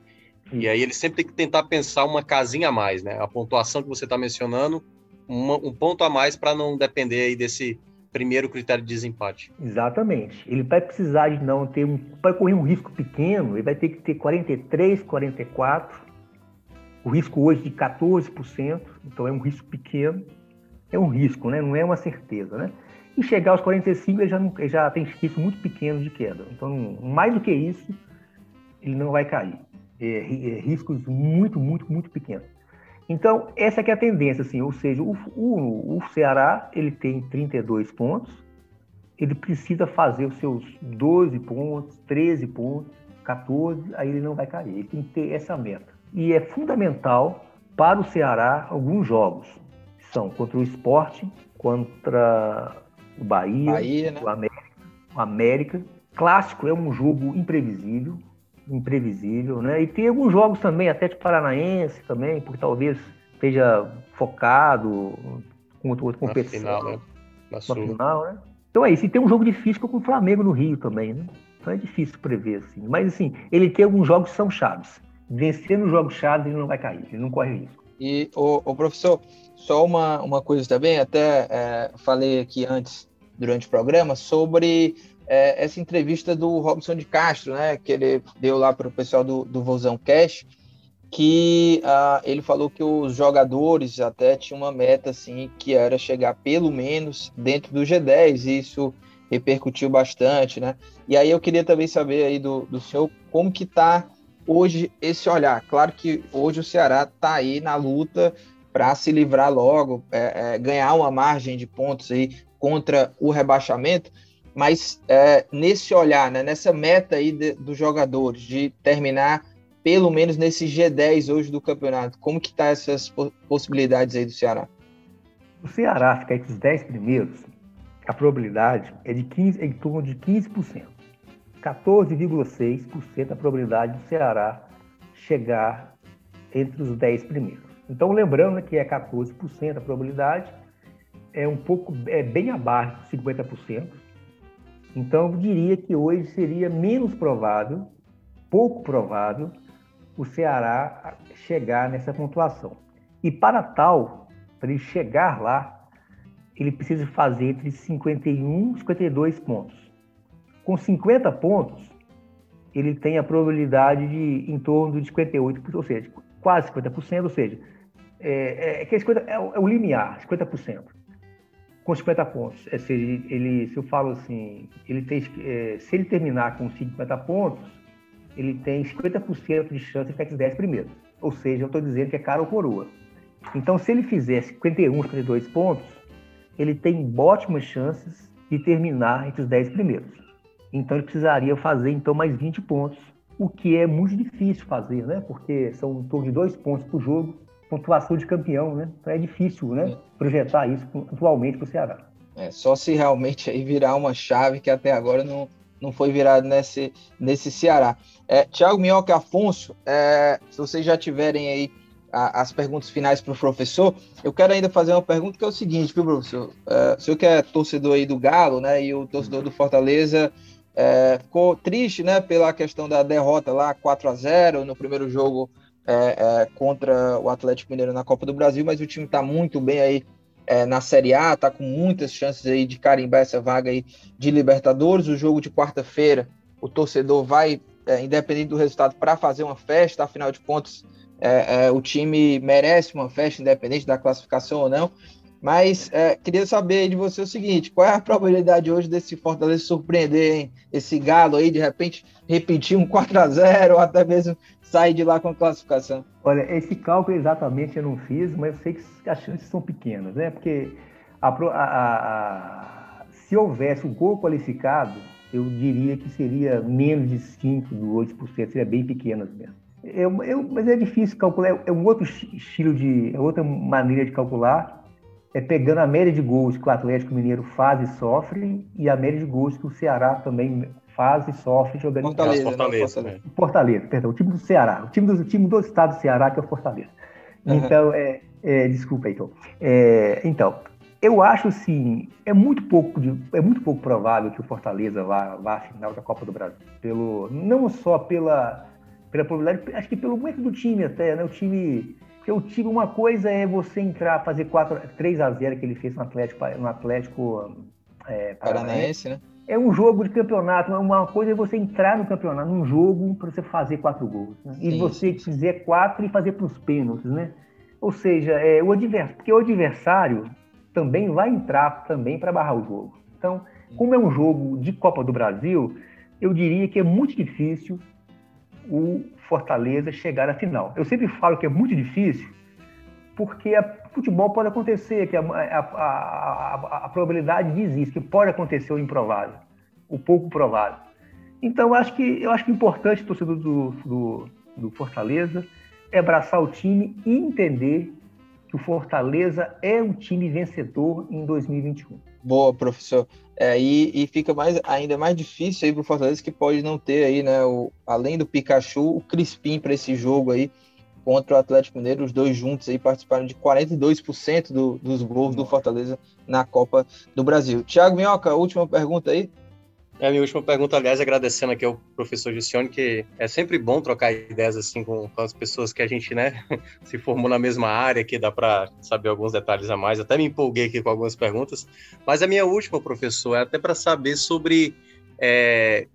E aí ele sempre tem que tentar pensar uma casinha a mais, né? A pontuação que você está mencionando, uma, um ponto a mais para não depender aí desse primeiro critério de desempate. Exatamente. Ele vai precisar de não ter um, para correr um risco pequeno, ele vai ter que ter 43, 44. O risco hoje de 14%, então é um risco pequeno é um risco, né? não é uma certeza. Né? E chegar aos 45, ele já, não, ele já tem risco muito pequeno de queda. Então, mais do que isso, ele não vai cair. É, é, riscos muito, muito, muito pequenos. Então, essa é a tendência, assim, ou seja, o, o, o Ceará ele tem 32 pontos, ele precisa fazer os seus 12 pontos, 13 pontos, 14, aí ele não vai cair. Ele tem que ter essa meta. E é fundamental para o Ceará alguns jogos são contra o esporte, contra o Bahia, Bahia né? o, América, o América. Clássico é um jogo imprevisível, imprevisível, né? E tem alguns jogos também, até de Paranaense também, porque talvez esteja focado com outra competição. Na final, né? Na, na final, né? Então é isso. E tem um jogo difícil com o Flamengo no Rio também, né? Então é difícil prever, assim. Mas, assim, ele tem alguns jogos que são chaves. Vencendo os jogos chaves, ele não vai cair, ele não corre risco. E, o, o professor, só uma, uma coisa também, até é, falei aqui antes, durante o programa, sobre é, essa entrevista do Robson de Castro, né, que ele deu lá para o pessoal do, do Vozão Cash, que uh, ele falou que os jogadores até tinham uma meta assim que era chegar pelo menos dentro do G10 e isso repercutiu bastante, né? E aí eu queria também saber aí do, do senhor como que está hoje esse olhar. Claro que hoje o Ceará está aí na luta para se livrar logo, é, é, ganhar uma margem de pontos aí contra o rebaixamento, mas é, nesse olhar, né, nessa meta aí de, dos jogadores de terminar pelo menos nesse G10 hoje do campeonato, como que tá essas possibilidades aí do Ceará? O Ceará ficar entre os 10 primeiros, a probabilidade é de 15, em torno de 15%. 14,6% a probabilidade do Ceará chegar entre os 10 primeiros. Então, lembrando que é 14% a probabilidade, é um pouco, é bem abaixo de 50%. Então, eu diria que hoje seria menos provável, pouco provável, o Ceará chegar nessa pontuação. E para tal, para ele chegar lá, ele precisa fazer entre 51 e 52 pontos. Com 50 pontos, ele tem a probabilidade de em torno de 58%, ou seja, quase 50%, ou seja, é, é, é, 50, é, o, é o limiar, 50%. Com 50 pontos. É, se, ele, se eu falo assim, ele tem, é, se ele terminar com 50 pontos, ele tem 50% de chance de ficar entre os 10 primeiros. Ou seja, eu estou dizendo que é cara ou coroa. Então, se ele fizer 51, 52 pontos, ele tem ótimas chances de terminar entre os 10 primeiros. Então, ele precisaria fazer então mais 20 pontos, o que é muito difícil fazer, né? Porque são em torno de dois pontos por jogo pontuação de campeão, né? Então é difícil, né? É. Projetar isso atualmente para o Ceará. É, só se realmente aí virar uma chave que até agora não, não foi virado nesse, nesse Ceará. É, Tiago Minhoca Afonso, é, se vocês já tiverem aí a, as perguntas finais para o professor, eu quero ainda fazer uma pergunta que é o seguinte, viu, professor? É, o senhor que é torcedor aí do Galo, né, e o torcedor do Fortaleza é, ficou triste, né, pela questão da derrota lá 4 a 0 no primeiro jogo é, é, contra o Atlético Mineiro na Copa do Brasil, mas o time está muito bem aí é, na Série A, está com muitas chances aí de carimbar essa vaga aí de Libertadores. O jogo de quarta-feira, o torcedor vai, é, independente do resultado, para fazer uma festa, afinal de contas, é, é, o time merece uma festa, independente da classificação ou não. Mas é, queria saber de você o seguinte: qual é a probabilidade hoje desse Fortaleza surpreender, hein? Esse Galo aí, de repente, repetir um 4 a 0 ou até mesmo sair de lá com a classificação? Olha, esse cálculo exatamente eu não fiz, mas eu sei que as chances são pequenas, né? Porque a, a, a, se houvesse um gol qualificado, eu diria que seria menos de 5%, 8%, seria bem pequenas mesmo. Eu, eu, mas é difícil calcular, é um outro estilo de, é outra maneira de calcular, é pegando a média de gols que o Atlético Mineiro faz e sofre e a média de gols que o Ceará também faz e sofre jogando Fortaleza, em casa. Fortaleza, né? Fortaleza, perdão, o time do Ceará, o time do, o time do estado do Ceará que é o Fortaleza. Uhum. Então, é, é, desculpa, então. É, então, eu acho assim, é muito pouco de, é muito pouco provável que o Fortaleza vá, vá à final da Copa do Brasil. Pelo, não só pela, pela probabilidade, acho que pelo momento do time até, né? O time porque o time, uma coisa é você entrar, fazer 4, 3 a 0 que ele fez no Atlético, no Atlético é, Paranaense, né? É um jogo de campeonato. Uma coisa é você entrar no campeonato, num jogo, para você fazer quatro gols. Né? E você fizer quatro e fazer para os pênaltis, né? Ou seja, é, o adversário, porque o adversário também vai entrar também para barrar o jogo. Então, como é um jogo de Copa do Brasil, eu diria que é muito difícil o Fortaleza chegar à final. Eu sempre falo que é muito difícil, porque a, futebol pode acontecer, que a, a, a, probabilidade existe, que pode acontecer o improvável, o pouco provável. Então, eu acho que, eu acho que importante o torcedor do, do, do Fortaleza é abraçar o time e entender que o Fortaleza é um time vencedor em 2021. Boa, professor. É, e, e, fica mais, ainda mais difícil aí para o Fortaleza que pode não ter aí, né, o, além do Pikachu, o Crispim para esse jogo aí contra o Atlético Mineiro, os dois juntos aí participaram de 42% do, dos gols do Fortaleza na Copa do Brasil. Thiago Minhoca, última pergunta aí. É a minha última pergunta, aliás, agradecendo aqui ao professor Gicione, que é sempre bom trocar ideias assim com, as pessoas que a gente, né, se formou na mesma área, que dá para saber alguns detalhes a mais. Até me empolguei aqui com algumas perguntas. Mas a minha última, professor, é até para saber sobre é,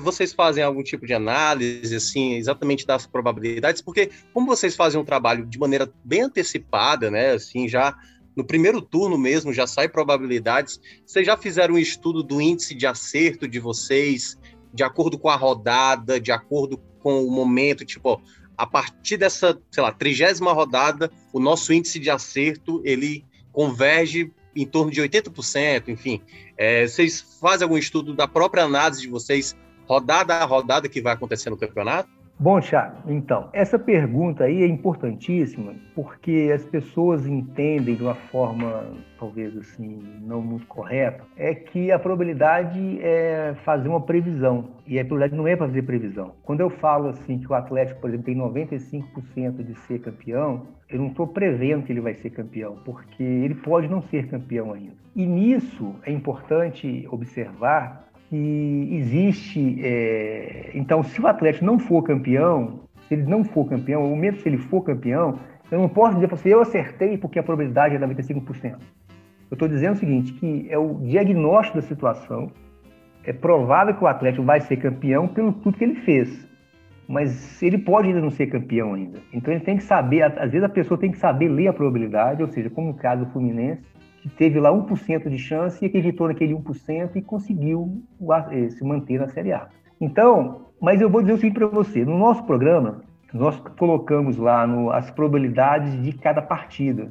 vocês fazem algum tipo de análise, assim, exatamente das probabilidades? Porque como vocês fazem um trabalho de maneira bem antecipada, né, assim, já no primeiro turno mesmo já sai probabilidades. Vocês já fizeram um estudo do índice de acerto de vocês, de acordo com a rodada, de acordo com o momento, tipo, a partir dessa, sei lá, trigésima rodada, o nosso índice de acerto, ele converge em torno de 80%, enfim. É, vocês fazem algum estudo da própria análise de vocês, rodada a rodada que vai acontecer no campeonato? Bom, Thiago, então, essa pergunta aí é importantíssima porque as pessoas entendem de uma forma, talvez assim, não muito correta, é que a probabilidade é fazer uma previsão, e a probabilidade não é fazer previsão. Quando eu falo assim que o Atlético, por exemplo, tem 95% de ser campeão, eu não estou prevendo que ele vai ser campeão, porque ele pode não ser campeão ainda. E nisso é importante observar que existe. É... Então, se o Atlético não for campeão, se ele não for campeão, ou mesmo se ele for campeão, eu não posso dizer para você, eu acertei porque a probabilidade é 95%. Eu estou dizendo o seguinte, que é o diagnóstico da situação, é provável que o Atlético vai ser campeão pelo tudo que ele fez, mas ele pode ainda não ser campeão ainda. Então ele tem que saber, às vezes a pessoa tem que saber ler a probabilidade, ou seja, como no caso do Fluminense, que teve lá 1% de chance e acreditou naquele 1% e conseguiu eh, se manter na Série A. Então, mas eu vou dizer o seguinte para você: no nosso programa, nós colocamos lá no, as probabilidades de cada partida,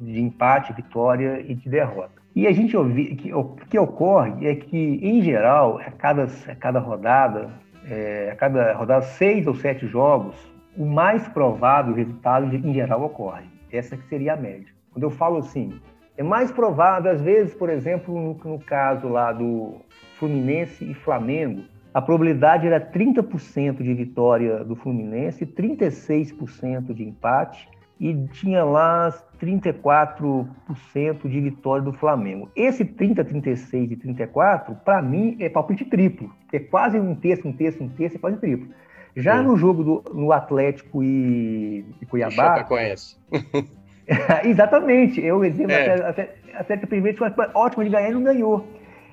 de empate, vitória e de derrota. E a gente ouvi, que, o que ocorre é que, em geral, a cada, a cada rodada, é, a cada rodada, seis ou sete jogos, o mais provável resultado, em geral, ocorre. Essa que seria a média. Quando eu falo assim, é mais provável, às vezes, por exemplo, no, no caso lá do Fluminense e Flamengo, a probabilidade era 30% de vitória do Fluminense, 36% de empate e tinha lá 34% de vitória do Flamengo. Esse 30, 36 e 34, para mim, é palpite triplo. É quase um terço, um terço, um terço, é quase triplo. Já no jogo do no Atlético e, e Cuiabá. conhece. Exatamente. Eu exemplo é. até, até, até que primeiro foi ótimo de ganhar e não ganhou.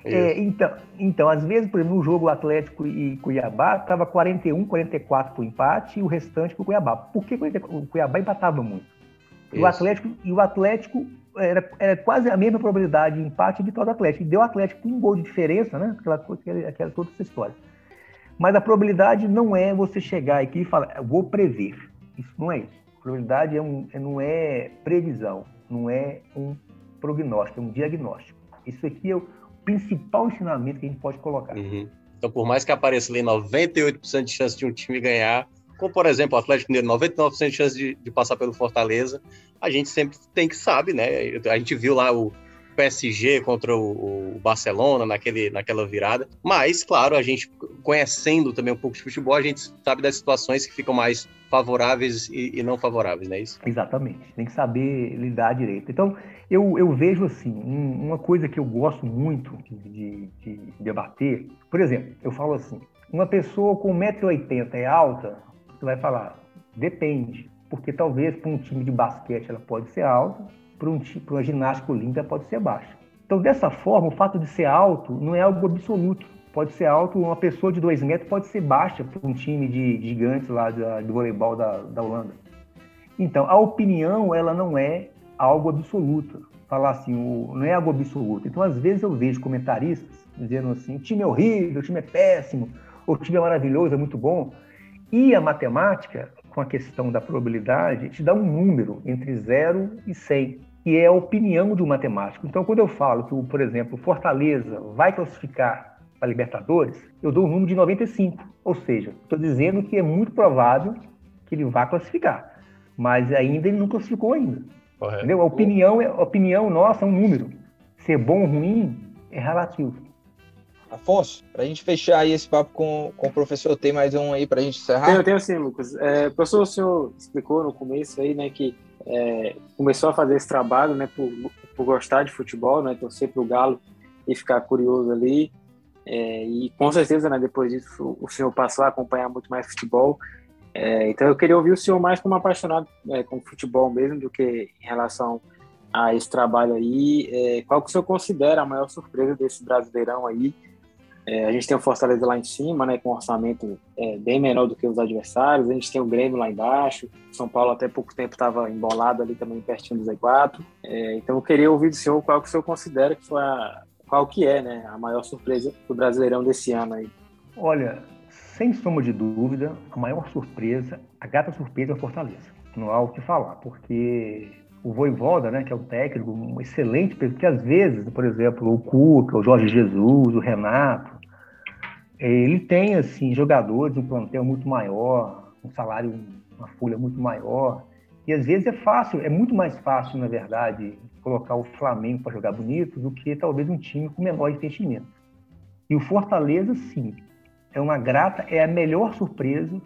É, então, então, às vezes, por exemplo, no jogo Atlético e Cuiabá, estava 41, 44 para o empate e o restante para o Cuiabá. Por que o Cuiabá empatava muito? E o Atlético, e o Atlético era, era, quase a mesma probabilidade de empate e vitória do Atlético. E deu o Atlético um gol de diferença, né? Aquela, aquela, aquela toda essa história. Mas a probabilidade não é você chegar aqui e falar, vou prever. Isso não é isso. Probabilidade é um, é, não é previsão, não é um prognóstico, é um diagnóstico. Isso aqui é o principal ensinamento que a gente pode colocar. Uhum. Então, por mais que apareça ali 98% de chance de um time ganhar, como por exemplo o Atlético Mineiro, 99% de chance de, de, passar pelo Fortaleza, a gente sempre tem que sabe, né? A gente viu lá o, PSG contra o, o, Barcelona naquele, naquela virada. Mas, claro, a gente conhecendo também um pouco de futebol, a gente sabe das situações que ficam mais favoráveis e, e não favoráveis, não é isso? Exatamente. Tem que saber lidar direito. Então, eu, eu vejo assim, um, uma coisa que eu gosto muito de, de, debater. Por exemplo, eu falo assim: uma pessoa com 1,80m é alta? Você vai falar, depende. Porque talvez para um time de basquete ela pode ser alta, para um, uma ginástica olímpica pode ser baixa. Então, dessa forma, o fato de ser alto não é algo absoluto. Pode ser alto, uma pessoa de dois metros pode ser baixa para um time de, de gigantes lá do voleibol da, da Holanda. Então, a opinião, ela não é algo absoluto. Falar assim, o, não é algo absoluto. Então, às vezes eu vejo comentaristas dizendo assim, time é horrível, time é péssimo, o time é maravilhoso, é muito bom. E a matemática, com a questão da probabilidade, te dá um número entre 0 e 100 que é a opinião do matemático. Então, quando eu falo que, por exemplo, Fortaleza vai classificar para Libertadores, eu dou um número de 95. Ou seja, estou dizendo que é muito provável que ele vá classificar. Mas ainda ele não classificou ainda. Correto. Entendeu? A opinião, a opinião nossa é um número. Ser bom ou ruim é relativo. Afonso, para a gente fechar aí esse papo com, com o professor, tem mais um aí para a gente encerrar? Tenho, tenho sim, Lucas. É, professor, o senhor explicou no começo aí, né, que é, começou a fazer esse trabalho, né, por, por gostar de futebol, né, torcer para o Galo e ficar curioso ali. É, e com certeza, né, depois disso, o senhor passou a acompanhar muito mais futebol. É, então eu queria ouvir o senhor mais como apaixonado é, com futebol mesmo do que em relação a esse trabalho aí. É, qual que o senhor considera a maior surpresa desse Brasileirão aí? É, a gente tem o Fortaleza lá em cima, né, com um orçamento é, bem menor do que os adversários. A gente tem o Grêmio lá embaixo. São Paulo até pouco tempo estava embolado ali também pertinho do Z4. É, então eu queria ouvir do senhor qual que o senhor considera que foi a, qual que é, né, a maior surpresa do Brasileirão desse ano aí. Olha, sem sombra de dúvida, a maior surpresa, a gata surpresa é o Fortaleza. Não há o que falar, porque o Voivoda, né, que é o técnico, um excelente, porque às vezes, por exemplo, o Cuca, o Jorge Jesus, o Renato, ele tem assim jogadores, um plantel muito maior, um salário, uma folha muito maior, e às vezes é fácil, é muito mais fácil, na verdade, colocar o Flamengo para jogar bonito do que talvez um time com menor investimento. E o Fortaleza, sim, é uma grata, é a melhor surpresa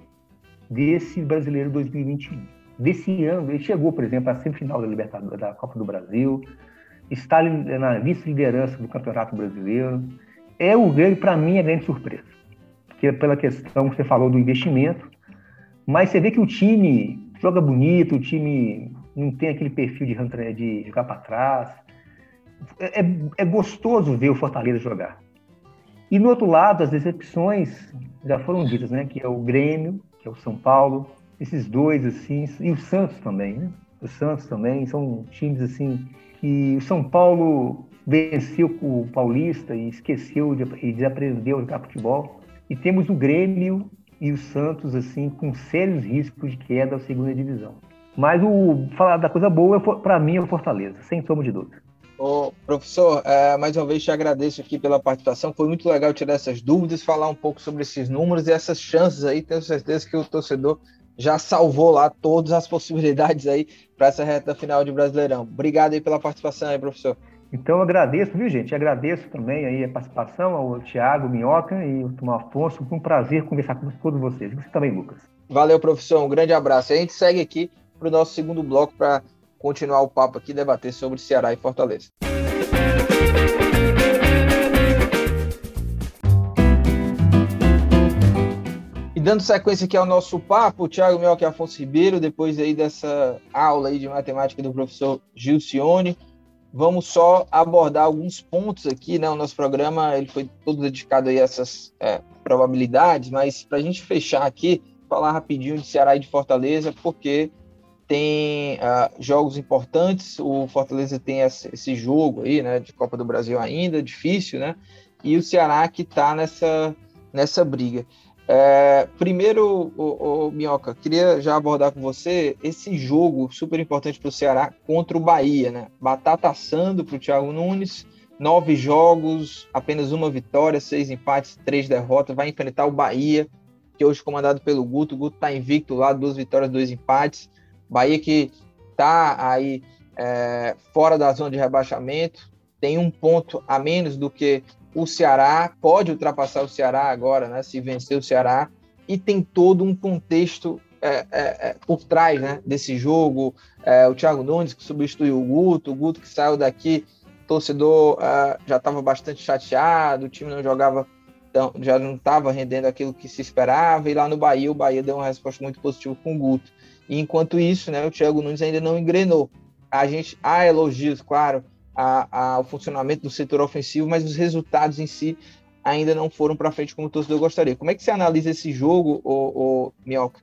desse brasileiro 2021. Desse ano, ele chegou, por exemplo, à semifinal da Libertadores, da Copa do Brasil, está na vice-liderança do Campeonato Brasileiro. É o grande, para mim, a grande surpresa. Porque é pela questão que você falou do investimento, mas você vê que o time joga bonito, o time não tem aquele perfil de, de jogar para trás. É, é, é, gostoso ver o Fortaleza jogar. E no outro lado, as decepções já foram ditas, né? Que é o Grêmio, que é o São Paulo, esses dois assim, e o Santos também, né? O Santos também são times assim que o São Paulo venceu o Paulista e esqueceu de, e desaprendeu a jogar futebol. E temos o Grêmio e o Santos assim com sérios riscos de queda à segunda divisão. Mas o falar da coisa boa, para mim, é o Fortaleza, sem sombra de dúvida. Ô, professor, é, mais uma vez te agradeço aqui pela participação. Foi muito legal tirar essas dúvidas, falar um pouco sobre esses números e essas chances aí. Tenho certeza que o torcedor já salvou lá todas as possibilidades aí para essa reta final de Brasileirão. Obrigado aí pela participação aí, professor. Então eu agradeço, viu, gente? Agradeço também aí a participação ao Tiago Minhoca e ao Tomás Afonso. Foi um prazer conversar com todos vocês. Você também, Lucas. Valeu, professor. Um grande abraço. A gente segue aqui para o nosso segundo bloco para continuar o papo aqui, debater sobre Ceará e Fortaleza. E dando sequência aqui ao nosso papo, Thiago Mioca e Afonso Ribeiro, depois aí dessa aula aí de matemática do professor Gilcione, vamos só abordar alguns pontos aqui, né? O nosso programa ele foi todo dedicado aí a essas é, probabilidades, mas para a gente fechar aqui, falar rapidinho de Ceará e de Fortaleza, porque tem uh, jogos importantes. O Fortaleza tem esse jogo aí, né, de Copa do Brasil ainda, difícil, né? E o Ceará que está nessa, nessa briga. É, primeiro, o, o, Minhoca, queria já abordar com você esse jogo super importante para o Ceará contra o Bahia, né? Batata assando para o Thiago Nunes, nove jogos, apenas uma vitória, seis empates, três derrotas, vai enfrentar o Bahia, que hoje é comandado pelo Guto. O Guto está invicto lá, duas vitórias, dois empates. Bahia que está aí é, fora da zona de rebaixamento, tem um ponto a menos do que o Ceará pode ultrapassar o Ceará agora, né? Se vencer o Ceará e tem todo um contexto é, é, é por trás, né? Desse jogo, é, o Thiago Nunes que substituiu o Guto, o Guto que saiu daqui, torcedor é, já estava bastante chateado, o time não jogava, então, já não estava rendendo aquilo que se esperava e lá no Bahia o Bahia deu uma resposta muito positiva com o Guto. E enquanto isso, né? O Thiago Nunes ainda não engrenou. A gente há elogios, claro, ao funcionamento do setor ofensivo, mas os resultados em si ainda não foram para frente como o torcedor gostaria. Como é que você analisa esse jogo, o, o Minhoca,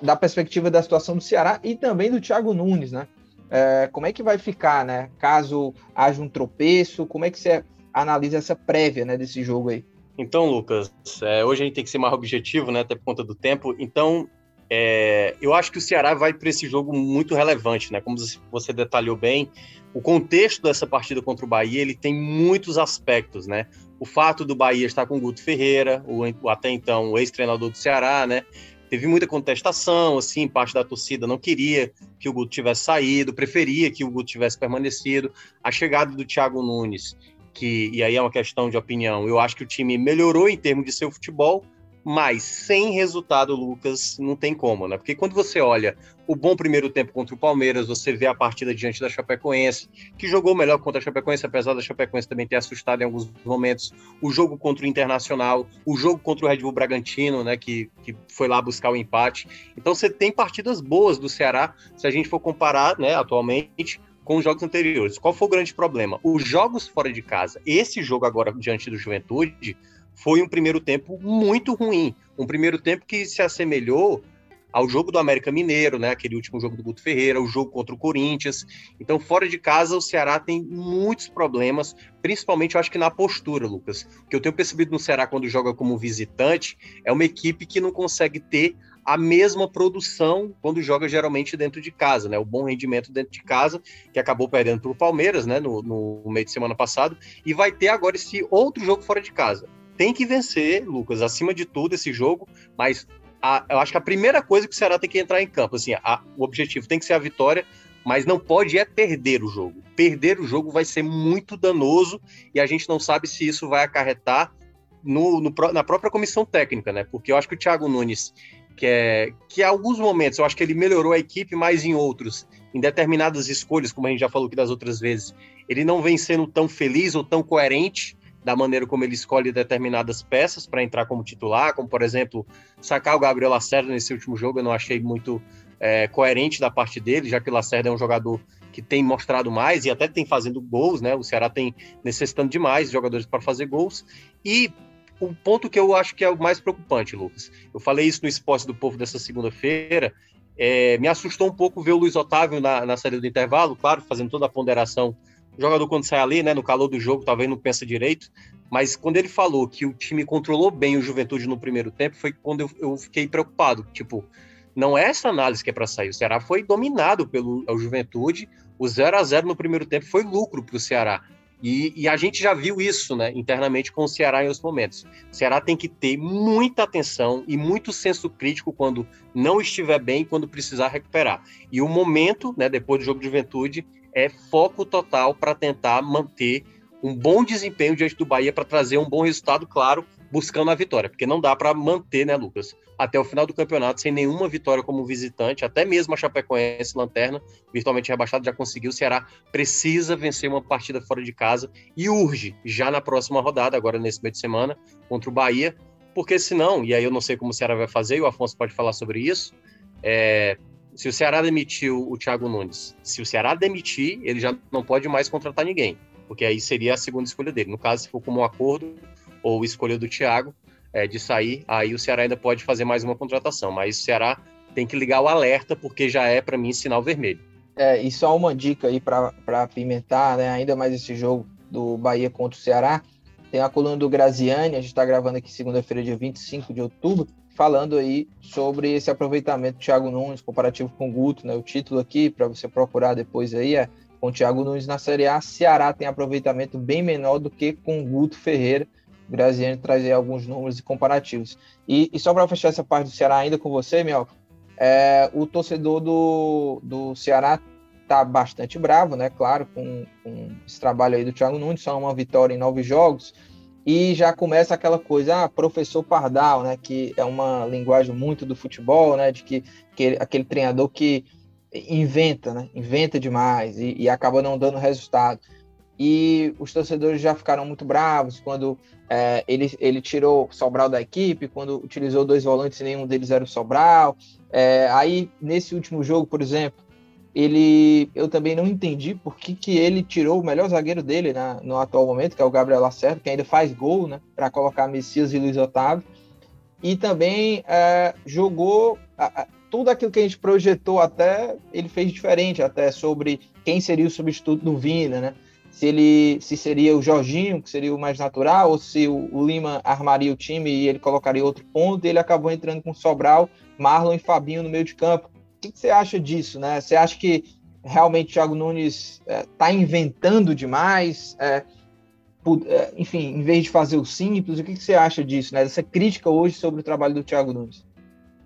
da perspectiva da situação do Ceará e também do Thiago Nunes, né? É, como é que vai ficar, né? Caso haja um tropeço, como é que você analisa essa prévia, né, desse jogo aí? Então, Lucas, é, hoje a gente tem que ser mais objetivo, né, até por conta do tempo. Então, é, eu acho que o Ceará vai para esse jogo muito relevante, né? Como você detalhou bem, o contexto dessa partida contra o Bahia ele tem muitos aspectos, né? O fato do Bahia estar com o Guto Ferreira, o, até então o ex-treinador do Ceará, né? Teve muita contestação, assim, parte da torcida não queria que o Guto tivesse saído, preferia que o Guto tivesse permanecido. A chegada do Thiago Nunes, que, e aí é uma questão de opinião, eu acho que o time melhorou em termos de seu futebol, mas sem resultado, Lucas, não tem como, né? Porque quando você olha o bom primeiro tempo contra o Palmeiras, você vê a partida diante da Chapecoense, que jogou melhor contra a Chapecoense, apesar da Chapecoense também ter assustado em alguns momentos, o jogo contra o Internacional, o jogo contra o Red Bull Bragantino, né, que, que foi lá buscar o empate. Então você tem partidas boas do Ceará, se a gente for comparar, né, atualmente, com os jogos anteriores. Qual foi o grande problema? Os jogos fora de casa, esse jogo agora diante do Juventude, foi um primeiro tempo muito ruim. Um primeiro tempo que se assemelhou ao jogo do América Mineiro, né? Aquele último jogo do Guto Ferreira, o jogo contra o Corinthians. Então, fora de casa, o Ceará tem muitos problemas, principalmente eu acho que na postura, Lucas. O que eu tenho percebido no Ceará quando joga como visitante é uma equipe que não consegue ter a mesma produção quando joga geralmente dentro de casa, né? O bom rendimento dentro de casa, que acabou perdendo para o Palmeiras, né? No, no meio de semana passado, e vai ter agora esse outro jogo fora de casa tem que vencer, Lucas, acima de tudo esse jogo, mas a, eu acho que a primeira coisa que o Ceará tem que entrar em campo, assim, a, o objetivo tem que ser a vitória, mas não pode é perder o jogo. Perder o jogo vai ser muito danoso e a gente não sabe se isso vai acarretar no, no, na própria comissão técnica, né? Porque eu acho que o Thiago Nunes, que é que em alguns momentos eu acho que ele melhorou a equipe, mas em outros, em determinadas escolhas, como a gente já falou aqui das outras vezes, ele não vem sendo tão feliz ou tão coerente da maneira como ele escolhe determinadas peças para entrar como titular, como por exemplo sacar o Gabriel Lacerda nesse último jogo, eu não achei muito é, coerente da parte dele, já que o Lacerda é um jogador que tem mostrado mais e até tem fazendo gols, né? O Ceará tem necessitando de mais jogadores para fazer gols. E o ponto que eu acho que é o mais preocupante, Lucas, eu falei isso no Esporte do Povo dessa segunda-feira, é, me assustou um pouco ver o Luiz Otávio na, na saída do intervalo, claro, fazendo toda a ponderação o jogador, quando sai ali, né, no calor do jogo, talvez não pensa direito, mas quando ele falou que o time controlou bem o Juventude no primeiro tempo, foi quando eu, eu fiquei preocupado. Tipo, não é essa análise que é para sair. O Ceará foi dominado pelo Juventude, o 0 a 0 no primeiro tempo foi lucro para o Ceará. E, e, a gente já viu isso né, internamente com o Ceará em outros momentos. O Ceará tem que ter muita atenção e muito senso crítico quando não estiver bem quando precisar recuperar. E o momento, né, depois do jogo de juventude, é foco total para tentar manter um bom desempenho diante do Bahia para trazer um bom resultado, claro, buscando a vitória, porque não dá para manter, né, Lucas, até o final do campeonato sem nenhuma vitória como visitante, até mesmo a Chapecoense lanterna, virtualmente rebaixado, já conseguiu. O Ceará precisa vencer uma partida fora de casa e urge já na próxima rodada, agora nesse meio de semana, contra o Bahia, porque senão, e aí eu não sei como o Ceará vai fazer, e o Afonso pode falar sobre isso, é, se o Ceará demitiu o Thiago Nunes, se o Ceará demitir, ele já não pode mais contratar ninguém, porque aí seria a segunda escolha dele. No caso, se for como um acordo ou escolha do Thiago é, de sair, aí o Ceará ainda pode fazer mais uma contratação, mas o Ceará tem que ligar o alerta, porque já é, para mim, sinal vermelho. É, e só uma dica aí para apimentar, né, ainda mais esse jogo do Bahia contra o Ceará. Tem a coluna do Graziani, a gente está gravando aqui segunda-feira, dia 25 de outubro falando aí sobre esse aproveitamento do Thiago Nunes comparativo com o Guto, né? O título aqui para você procurar depois aí é com o Thiago Nunes na Série A, Ceará tem aproveitamento bem menor do que com o Guto Ferreira. O Graziani trazer alguns números e comparativos. E, e só para fechar essa parte do Ceará ainda com você, Mel, é, o torcedor do, do Ceará tá bastante bravo, né? Claro, com, com esse trabalho aí do Thiago Nunes, só uma vitória em nove jogos e já começa aquela coisa, ah, professor Pardal, né, que é uma linguagem muito do futebol, né, de que, que aquele treinador que inventa, né, inventa demais e, e, acaba não dando resultado. E os torcedores já ficaram muito bravos quando é, ele, ele tirou Sobral da equipe, quando utilizou dois volantes e nenhum deles era o Sobral. É, aí, nesse último jogo, por exemplo, ele eu também não entendi por que, que ele tirou o melhor zagueiro dele na, no atual momento, que é o Gabriel Lacerda, que ainda faz gol, né, para colocar Messias e Luiz Otávio. E também é, jogou a, tudo aquilo que a gente projetou até, ele fez diferente até sobre quem seria o substituto do Vina, né? Se ele se seria o Jorginho, que seria o mais natural, ou se o, o Lima armaria o time e ele colocaria outro ponto, e ele acabou entrando com Sobral, Marlon e Fabinho no meio de campo que, que você acha disso, né? Você acha que realmente o Thiago Nunes está é, inventando demais? É, é, enfim, em vez de fazer o simples, o que, que você acha disso, né? Essa crítica hoje sobre o trabalho do Thiago Nunes?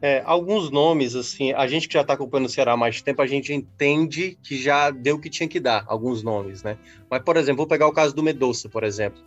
É, alguns nomes, assim, a gente que já está acompanhando o Ceará há mais tempo, a gente entende que já deu o que tinha que dar, alguns nomes, né? Mas, por exemplo, vou pegar o caso do Medoça, por exemplo.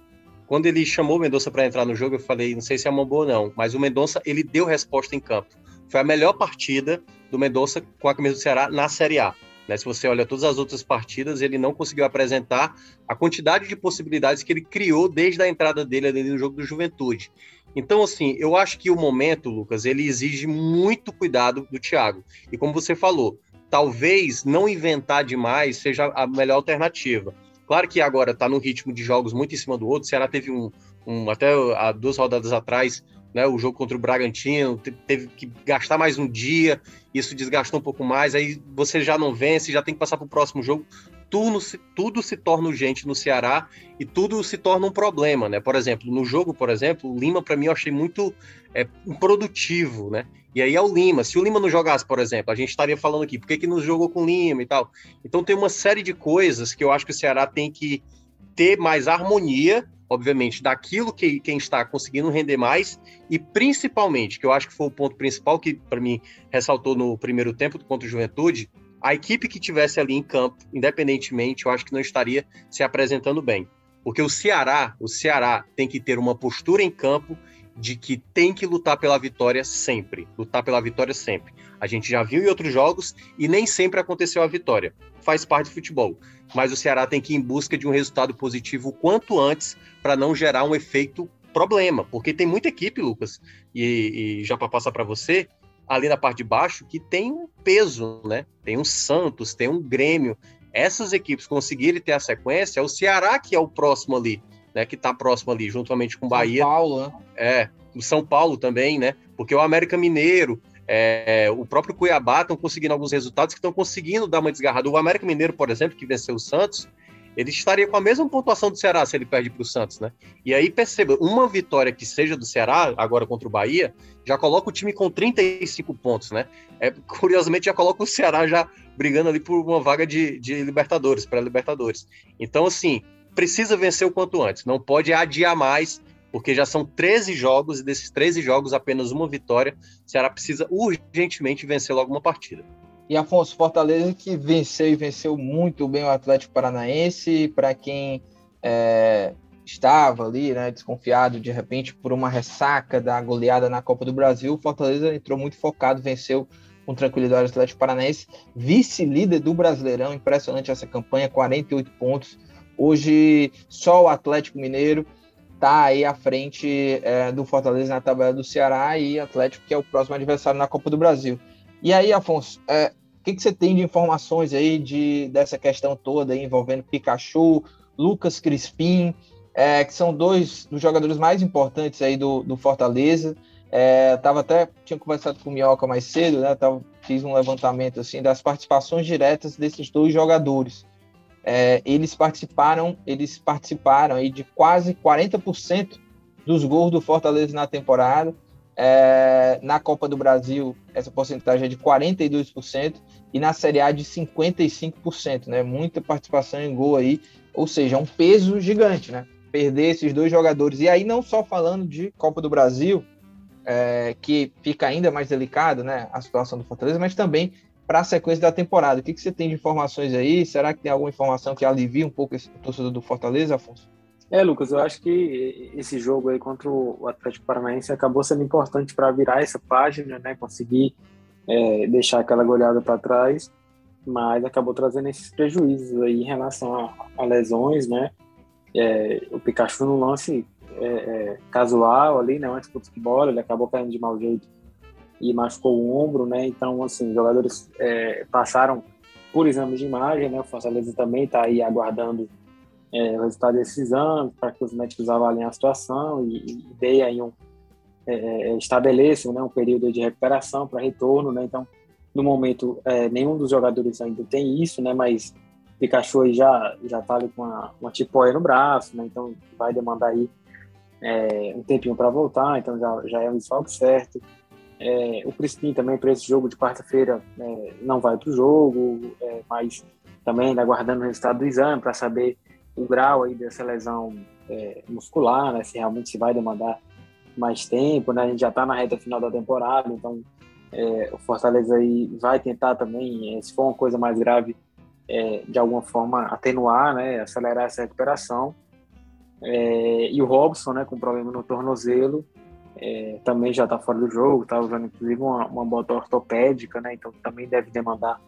quando ele chamou o Mendonça para entrar no jogo, eu falei, não sei se é uma boa ou não, mas o Mendonça, ele deu resposta em campo. Foi a melhor partida do Mendonça com a camisa do Ceará na Série A. Né? Se você olha todas as outras partidas, ele não conseguiu apresentar a quantidade de possibilidades que ele criou desde a entrada dele ali no jogo do Juventude. Então, assim, eu acho que o momento, Lucas, ele exige muito cuidado do Thiago. E como você falou, talvez não inventar demais seja a melhor alternativa. Claro que agora está no ritmo de jogos muito em cima do outro. O Ceará teve um, um até duas rodadas atrás, né, o jogo contra o Bragantino, teve que gastar mais um dia, isso desgastou um pouco mais, aí você já não vence, já tem que passar para o próximo jogo tudo, tudo se torna urgente no Ceará e tudo se torna um problema, né? Por exemplo, no jogo, por exemplo, o Lima, para mim, eu achei muito é, improdutivo, né? E aí é o Lima. Se o Lima não jogasse, por exemplo, a gente estaria falando aqui, por que, que não jogou com o Lima e tal? Então tem uma série de coisas que eu acho que o Ceará tem que ter mais harmonia, obviamente, daquilo que quem está conseguindo render mais, e principalmente, que eu acho que foi o ponto principal que, para mim, ressaltou no primeiro tempo contra o Juventude, a equipe que tivesse ali em campo, independentemente, eu acho que não estaria se apresentando bem. Porque o Ceará, o Ceará tem que ter uma postura em campo de que tem que lutar pela vitória sempre, lutar pela vitória sempre. A gente já viu em outros jogos e nem sempre aconteceu a vitória. Faz parte do futebol. Mas o Ceará tem que ir em busca de um resultado positivo o quanto antes para não gerar um efeito problema, porque tem muita equipe, Lucas, e, e já para passar para você, ali na parte de baixo que tem um peso, né? Tem um Santos, tem um Grêmio. Essas equipes conseguirem ter a sequência, é o Ceará que é o próximo ali, né? Que está próximo ali, juntamente com o Bahia. São Paulo, né? É, o São Paulo também, né? Porque o América Mineiro, é, o próprio Cuiabá estão conseguindo alguns resultados que estão conseguindo dar uma desgarrada. O América Mineiro, por exemplo, que venceu o Santos, ele estaria com a mesma pontuação do Ceará se ele perde para o Santos, né? E aí perceba, uma vitória que seja do Ceará, agora contra o Bahia, já coloca o time com 35 pontos, né? É, curiosamente, já coloca o Ceará já brigando ali por uma vaga de, de Libertadores, para Libertadores. Então, assim, precisa vencer o quanto antes, não pode adiar mais, porque já são 13 jogos e desses 13 jogos, apenas uma vitória. O Ceará precisa urgentemente vencer logo uma partida. E Afonso Fortaleza que venceu e venceu muito bem o Atlético Paranaense. Para quem é, estava ali, né, desconfiado de repente por uma ressaca da goleada na Copa do Brasil, Fortaleza entrou muito focado, venceu com tranquilidade o Atlético Paranaense, vice-líder do Brasileirão, impressionante essa campanha, 48 pontos. Hoje só o Atlético Mineiro está aí à frente é, do Fortaleza na tabela do Ceará e Atlético que é o próximo adversário na Copa do Brasil. E aí, Afonso, é, o que, que, você tem de informações aí de, dessa questão toda envolvendo Pikachu, Lucas Crispim, é, que são dois dos jogadores mais importantes aí do, do Fortaleza. É, tava até tinha conversado com o Minhoca mais cedo, né? Tava, fiz um levantamento assim das participações diretas desses dois jogadores. É, eles participaram, eles participaram aí de quase 40% dos gols do Fortaleza na temporada. É, na Copa do Brasil, essa porcentagem é de 42% e na Série A de 55%, né? Muita participação em gol aí, ou seja, um peso gigante, né? Perder esses dois jogadores. E aí, não só falando de Copa do Brasil, é, que fica ainda mais delicado, né? A situação do Fortaleza, mas também para a sequência da temporada. O que, que você tem de informações aí? Será que tem alguma informação que alivia um pouco esse torcedor do Fortaleza, Afonso? É, Lucas, eu acho que esse jogo aí contra o Atlético Paranaense acabou sendo importante para virar essa página, né? Conseguir é, deixar aquela goleada para trás, mas acabou trazendo esses prejuízos aí em relação a, a lesões, né? É, o Pikachu no lance é, é casual ali, né? Antes do futebol, ele acabou caindo de mau jeito e machucou o ombro, né? Então, assim, jogadores é, passaram por exames de imagem, né? O Fortaleza também está aí aguardando é, o resultado desses exames, para que os médicos avaliem a situação e, e aí um, é, é, estabeleçam né, um período de recuperação para retorno, né? Então, no momento, é, nenhum dos jogadores ainda tem isso, né? Mas Pikachu aí já já está ali com uma, uma tipóia no braço, né? Então, vai demandar aí é, um tempinho para voltar, então já, já é um desfalque certo. É, o Crispim também para esse jogo de quarta-feira é, não vai para o jogo, é, mas também aguardando o resultado do exame para saber o grau aí dessa lesão é, muscular, né, se realmente se vai demandar mais tempo, né, a gente já está na reta final da temporada, então é, o Fortaleza aí vai tentar também, é, se for uma coisa mais grave, de alguma forma atenuar, né, acelerar essa recuperação. E o Robson, né, com problema no tornozelo, é, também já está fora do jogo, está usando inclusive uma, uma bota ortopédica, né, então também deve demandar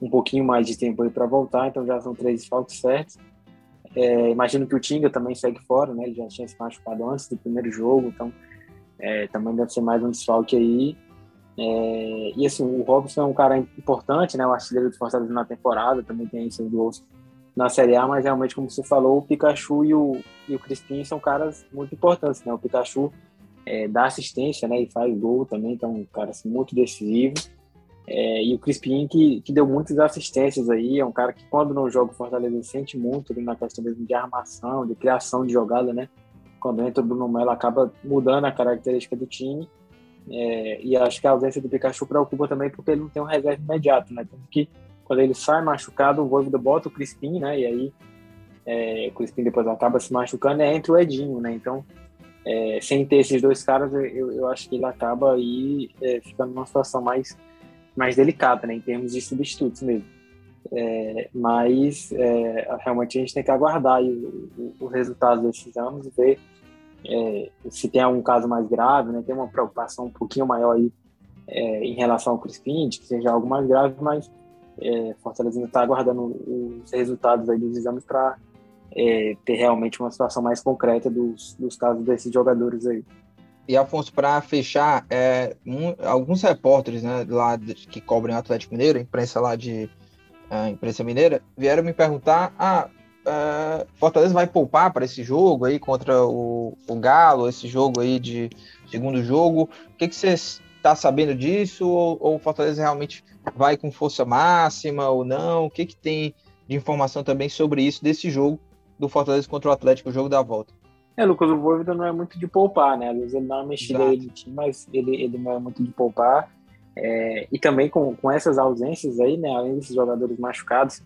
um pouquinho mais de tempo aí para voltar, então já são três faltas certos. É, imagino que o Tinga também segue fora, né, ele já tinha se machucado antes do primeiro jogo, então é, também deve ser mais um desfalque aí. É, e assim, o Robson é um cara importante, né, o artilheiro do Fortaleza na temporada, também tem seus gols na Série A, mas realmente, como você falou, o Pikachu e o, e o Crispim são caras muito importantes, né? O Pikachu é, dá assistência, né? E faz gol também, então um cara assim, muito decisivo. É, e o Crispim, que, que deu muitas assistências aí, é um cara que quando não joga o Fortaleza sente muito ali na questão mesmo de armação, de criação de jogada, né? Quando entra o Bruno Melo acaba mudando a característica do time. É, e acho que a ausência do Pikachu preocupa também porque ele não tem um reserva imediato, né? Tanto que quando ele sai machucado, o Voivoda bota o Crispim, né? E aí é, o Crispim depois acaba se machucando, é entre o Edinho, né? Então, é, sem ter esses dois caras, eu, eu acho que ele acaba aí é, ficando numa situação mais, mais delicada, né? Em termos de substitutos mesmo. É, mas é, realmente a gente tem que aguardar o, o, resultado desses anos e ver é, se tem algum caso mais grave, né? Tem uma preocupação um pouquinho maior aí é, em relação ao Crispim, que seja algo mais grave, mas é, Fortaleza ainda está aguardando os resultados aí dos exames para é, ter realmente uma situação mais concreta dos, dos casos desses jogadores aí. E Afonso, para fechar, é, um, alguns repórteres né, lá de, que cobrem o Atlético Mineiro, imprensa lá de imprensa mineira, vieram me perguntar: ah, é, Fortaleza vai poupar para esse jogo aí contra o, o Galo, esse jogo aí de segundo jogo. O que, que vocês está sabendo disso? Ou, o Fortaleza realmente vai com força máxima ou não? O que, que tem de informação também sobre isso, desse jogo do Fortaleza contra o Atlético, o jogo da volta? É, Lucas, o Voivoda não é muito de poupar, né? Às vezes ele dá uma mexida aí time, mas ele, ele não é muito de poupar. É, e também com, com essas ausências aí, né? Além desses jogadores machucados,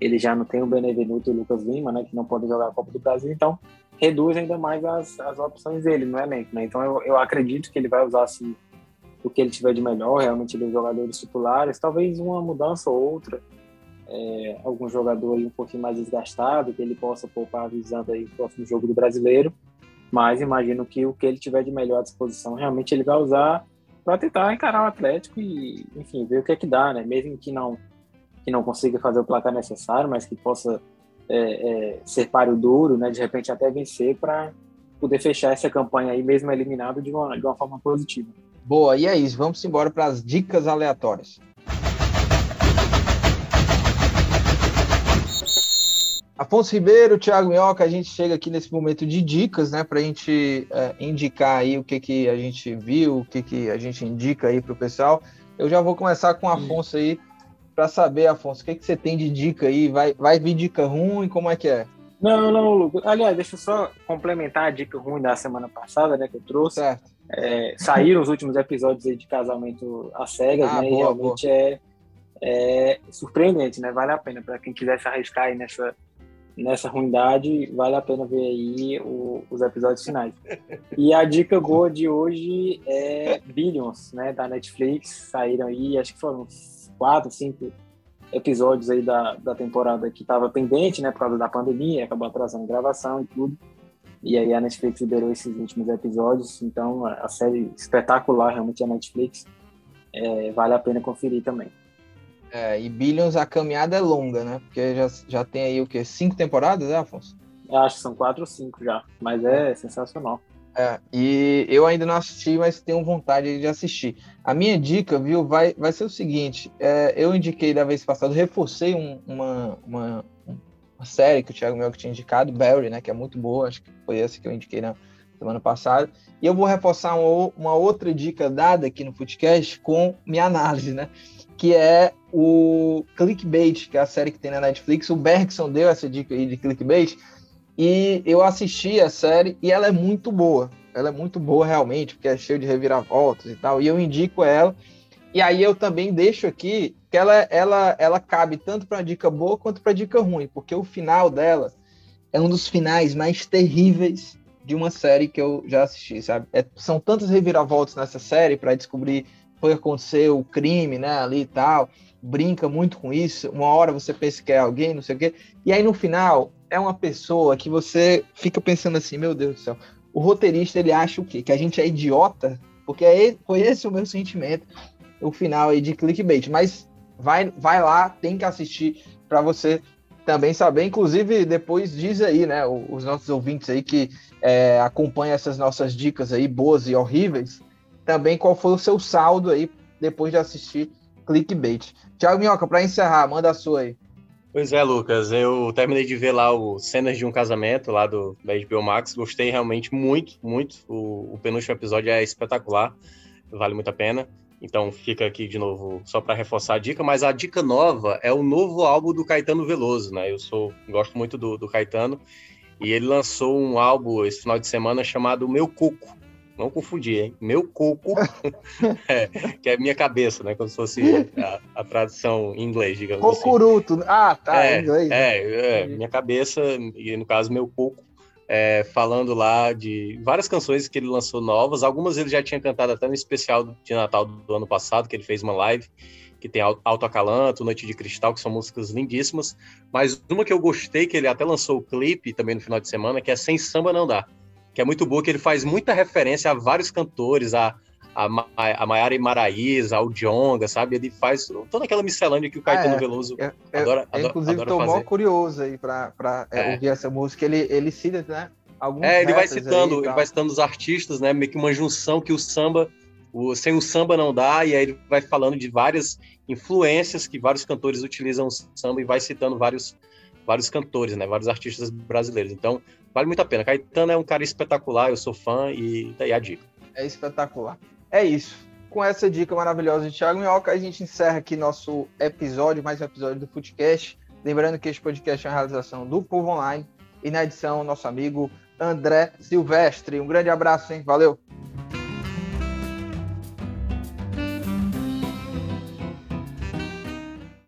ele já não tem o Benevenuto e o Lucas Lima, né? Que não podem jogar a Copa do Brasil, então reduz ainda mais as, as opções dele no elenco, né? Então eu, eu acredito que ele vai usar assim, o que ele tiver de melhor, realmente dos jogadores titulares, talvez uma mudança ou outra, é, algum jogador aí um pouquinho mais desgastado, que ele possa poupar visando aí o próximo jogo do brasileiro, mas imagino que o que ele tiver de melhor à disposição, realmente ele vai usar para tentar encarar o Atlético e, enfim, ver o que é que dá, né? Mesmo que não que não consiga fazer o placar necessário, mas que possa é, é, ser páreo duro, né? De repente até vencer para poder fechar essa campanha aí, mesmo eliminado, de uma, de uma forma positiva. Boa, e é isso. Vamos embora para as dicas aleatórias. Afonso Ribeiro, Thiago Minhoca, a gente chega aqui nesse momento de dicas, né, para a gente é, indicar aí o que, que a gente viu, o que, que a gente indica aí para o pessoal. Eu já vou começar com o Afonso aí, para saber, Afonso, o que, que você tem de dica aí? Vai, vai vir dica ruim? Como é que é? Não, não, Lucas. Aliás, deixa eu só complementar a dica ruim da semana passada, né, que eu trouxe. Certo. É, saíram os últimos episódios aí de casamento às cegas, ah, né? Boa, e realmente é, é, surpreendente, né? Vale a pena para quem quiser se arriscar aí nessa nessa ruindade, vale a pena ver aí o, os episódios finais. E a dica boa de hoje é Billions, né? Da Netflix. Saíram aí, acho que foram quatro, cinco episódios aí da, da temporada que estava pendente, né? Por causa da pandemia, acabou atrasando a gravação e tudo. E aí a Netflix liberou esses últimos episódios, então a série espetacular realmente a Netflix, é, vale a pena conferir também. É, e Billions a caminhada é longa, né? Porque já, já tem aí o quê? Cinco temporadas, né, Afonso? Eu acho que são quatro ou cinco já, mas é sensacional. É, e eu ainda não assisti, mas tenho vontade de assistir. A minha dica, viu, vai, vai ser o seguinte: é, eu indiquei da vez passada, reforcei um, uma, uma, uma série que o Thiago Mel tinha indicado, Barry, né, que é muito boa, acho que foi essa que eu indiquei na semana passada. E eu vou reforçar uma, uma outra dica dada aqui no podcast com minha análise, né, que é o Clickbait, que é a série que tem na Netflix. O Bergson deu essa dica aí de Clickbait e eu assisti a série e ela é muito boa. Ela é muito boa realmente, porque é cheio de reviravoltas e tal. E eu indico ela. E aí eu também deixo aqui que ela, ela, ela cabe tanto para dica boa quanto para dica ruim, porque o final dela é um dos finais mais terríveis de uma série que eu já assisti, sabe? É, são tantas reviravoltas nessa série para descobrir o que aconteceu, o crime, né, ali e tal. Brinca muito com isso. Uma hora você pensa que é alguém, não sei o quê. E aí no final é uma pessoa que você fica pensando assim, meu Deus do céu, o roteirista ele acha o quê? Que a gente é idiota? Porque é, foi esse o meu sentimento, o final aí de clickbait. Mas vai, vai lá, tem que assistir para você também saber. Inclusive, depois diz aí, né, os nossos ouvintes aí que é, acompanham essas nossas dicas aí, boas e horríveis, também qual foi o seu saldo aí depois de assistir clickbait. Tiago Minhoca, para encerrar, manda a sua aí. Pois é, Lucas, eu terminei de ver lá o Cenas de um Casamento, lá do, da HBO Max, gostei realmente muito, muito, o, o penúltimo episódio é espetacular, vale muito a pena, então fica aqui de novo só para reforçar a dica, mas a dica nova é o novo álbum do Caetano Veloso, né, eu sou, gosto muito do, do Caetano, e ele lançou um álbum esse final de semana chamado Meu Coco, não confundir, hein? Meu coco, é, que é minha cabeça, né? Como se fosse a, a tradução em inglês, digamos Cocuruto. assim. Ah, tá, é, em inglês. É, é, minha cabeça, e no caso, meu coco, é, falando lá de várias canções que ele lançou novas. Algumas ele já tinha cantado até no especial de Natal do ano passado, que ele fez uma live, que tem Alto Acalanto, Noite de Cristal, que são músicas lindíssimas. Mas uma que eu gostei, que ele até lançou o clipe também no final de semana, que é Sem Samba Não Dá que é muito boa, que ele faz muita referência a vários cantores, a, a, a Maiara Imaraíza, ao Djonga, sabe? Ele faz toda aquela miscelânea que o Caetano é. Veloso eu, adora, eu, inclusive, estou mó curioso aí para é, é. ouvir essa música. Ele, ele cita, né? Alguns é, ele vai citando, ele vai citando os artistas, né? Meio que uma junção que o samba, o, sem o samba não dá, e aí ele vai falando de várias influências que vários cantores utilizam o samba e vai citando vários, vários cantores, né? Vários artistas brasileiros. Então, Vale muito a pena. Caetano é um cara espetacular, eu sou fã e daí a dica. É espetacular. É isso. Com essa dica maravilhosa de Thiago Minhoca, a gente encerra aqui nosso episódio, mais um episódio do Footcast. Lembrando que este podcast é uma realização do Povo Online e na edição, nosso amigo André Silvestre. Um grande abraço, hein? Valeu!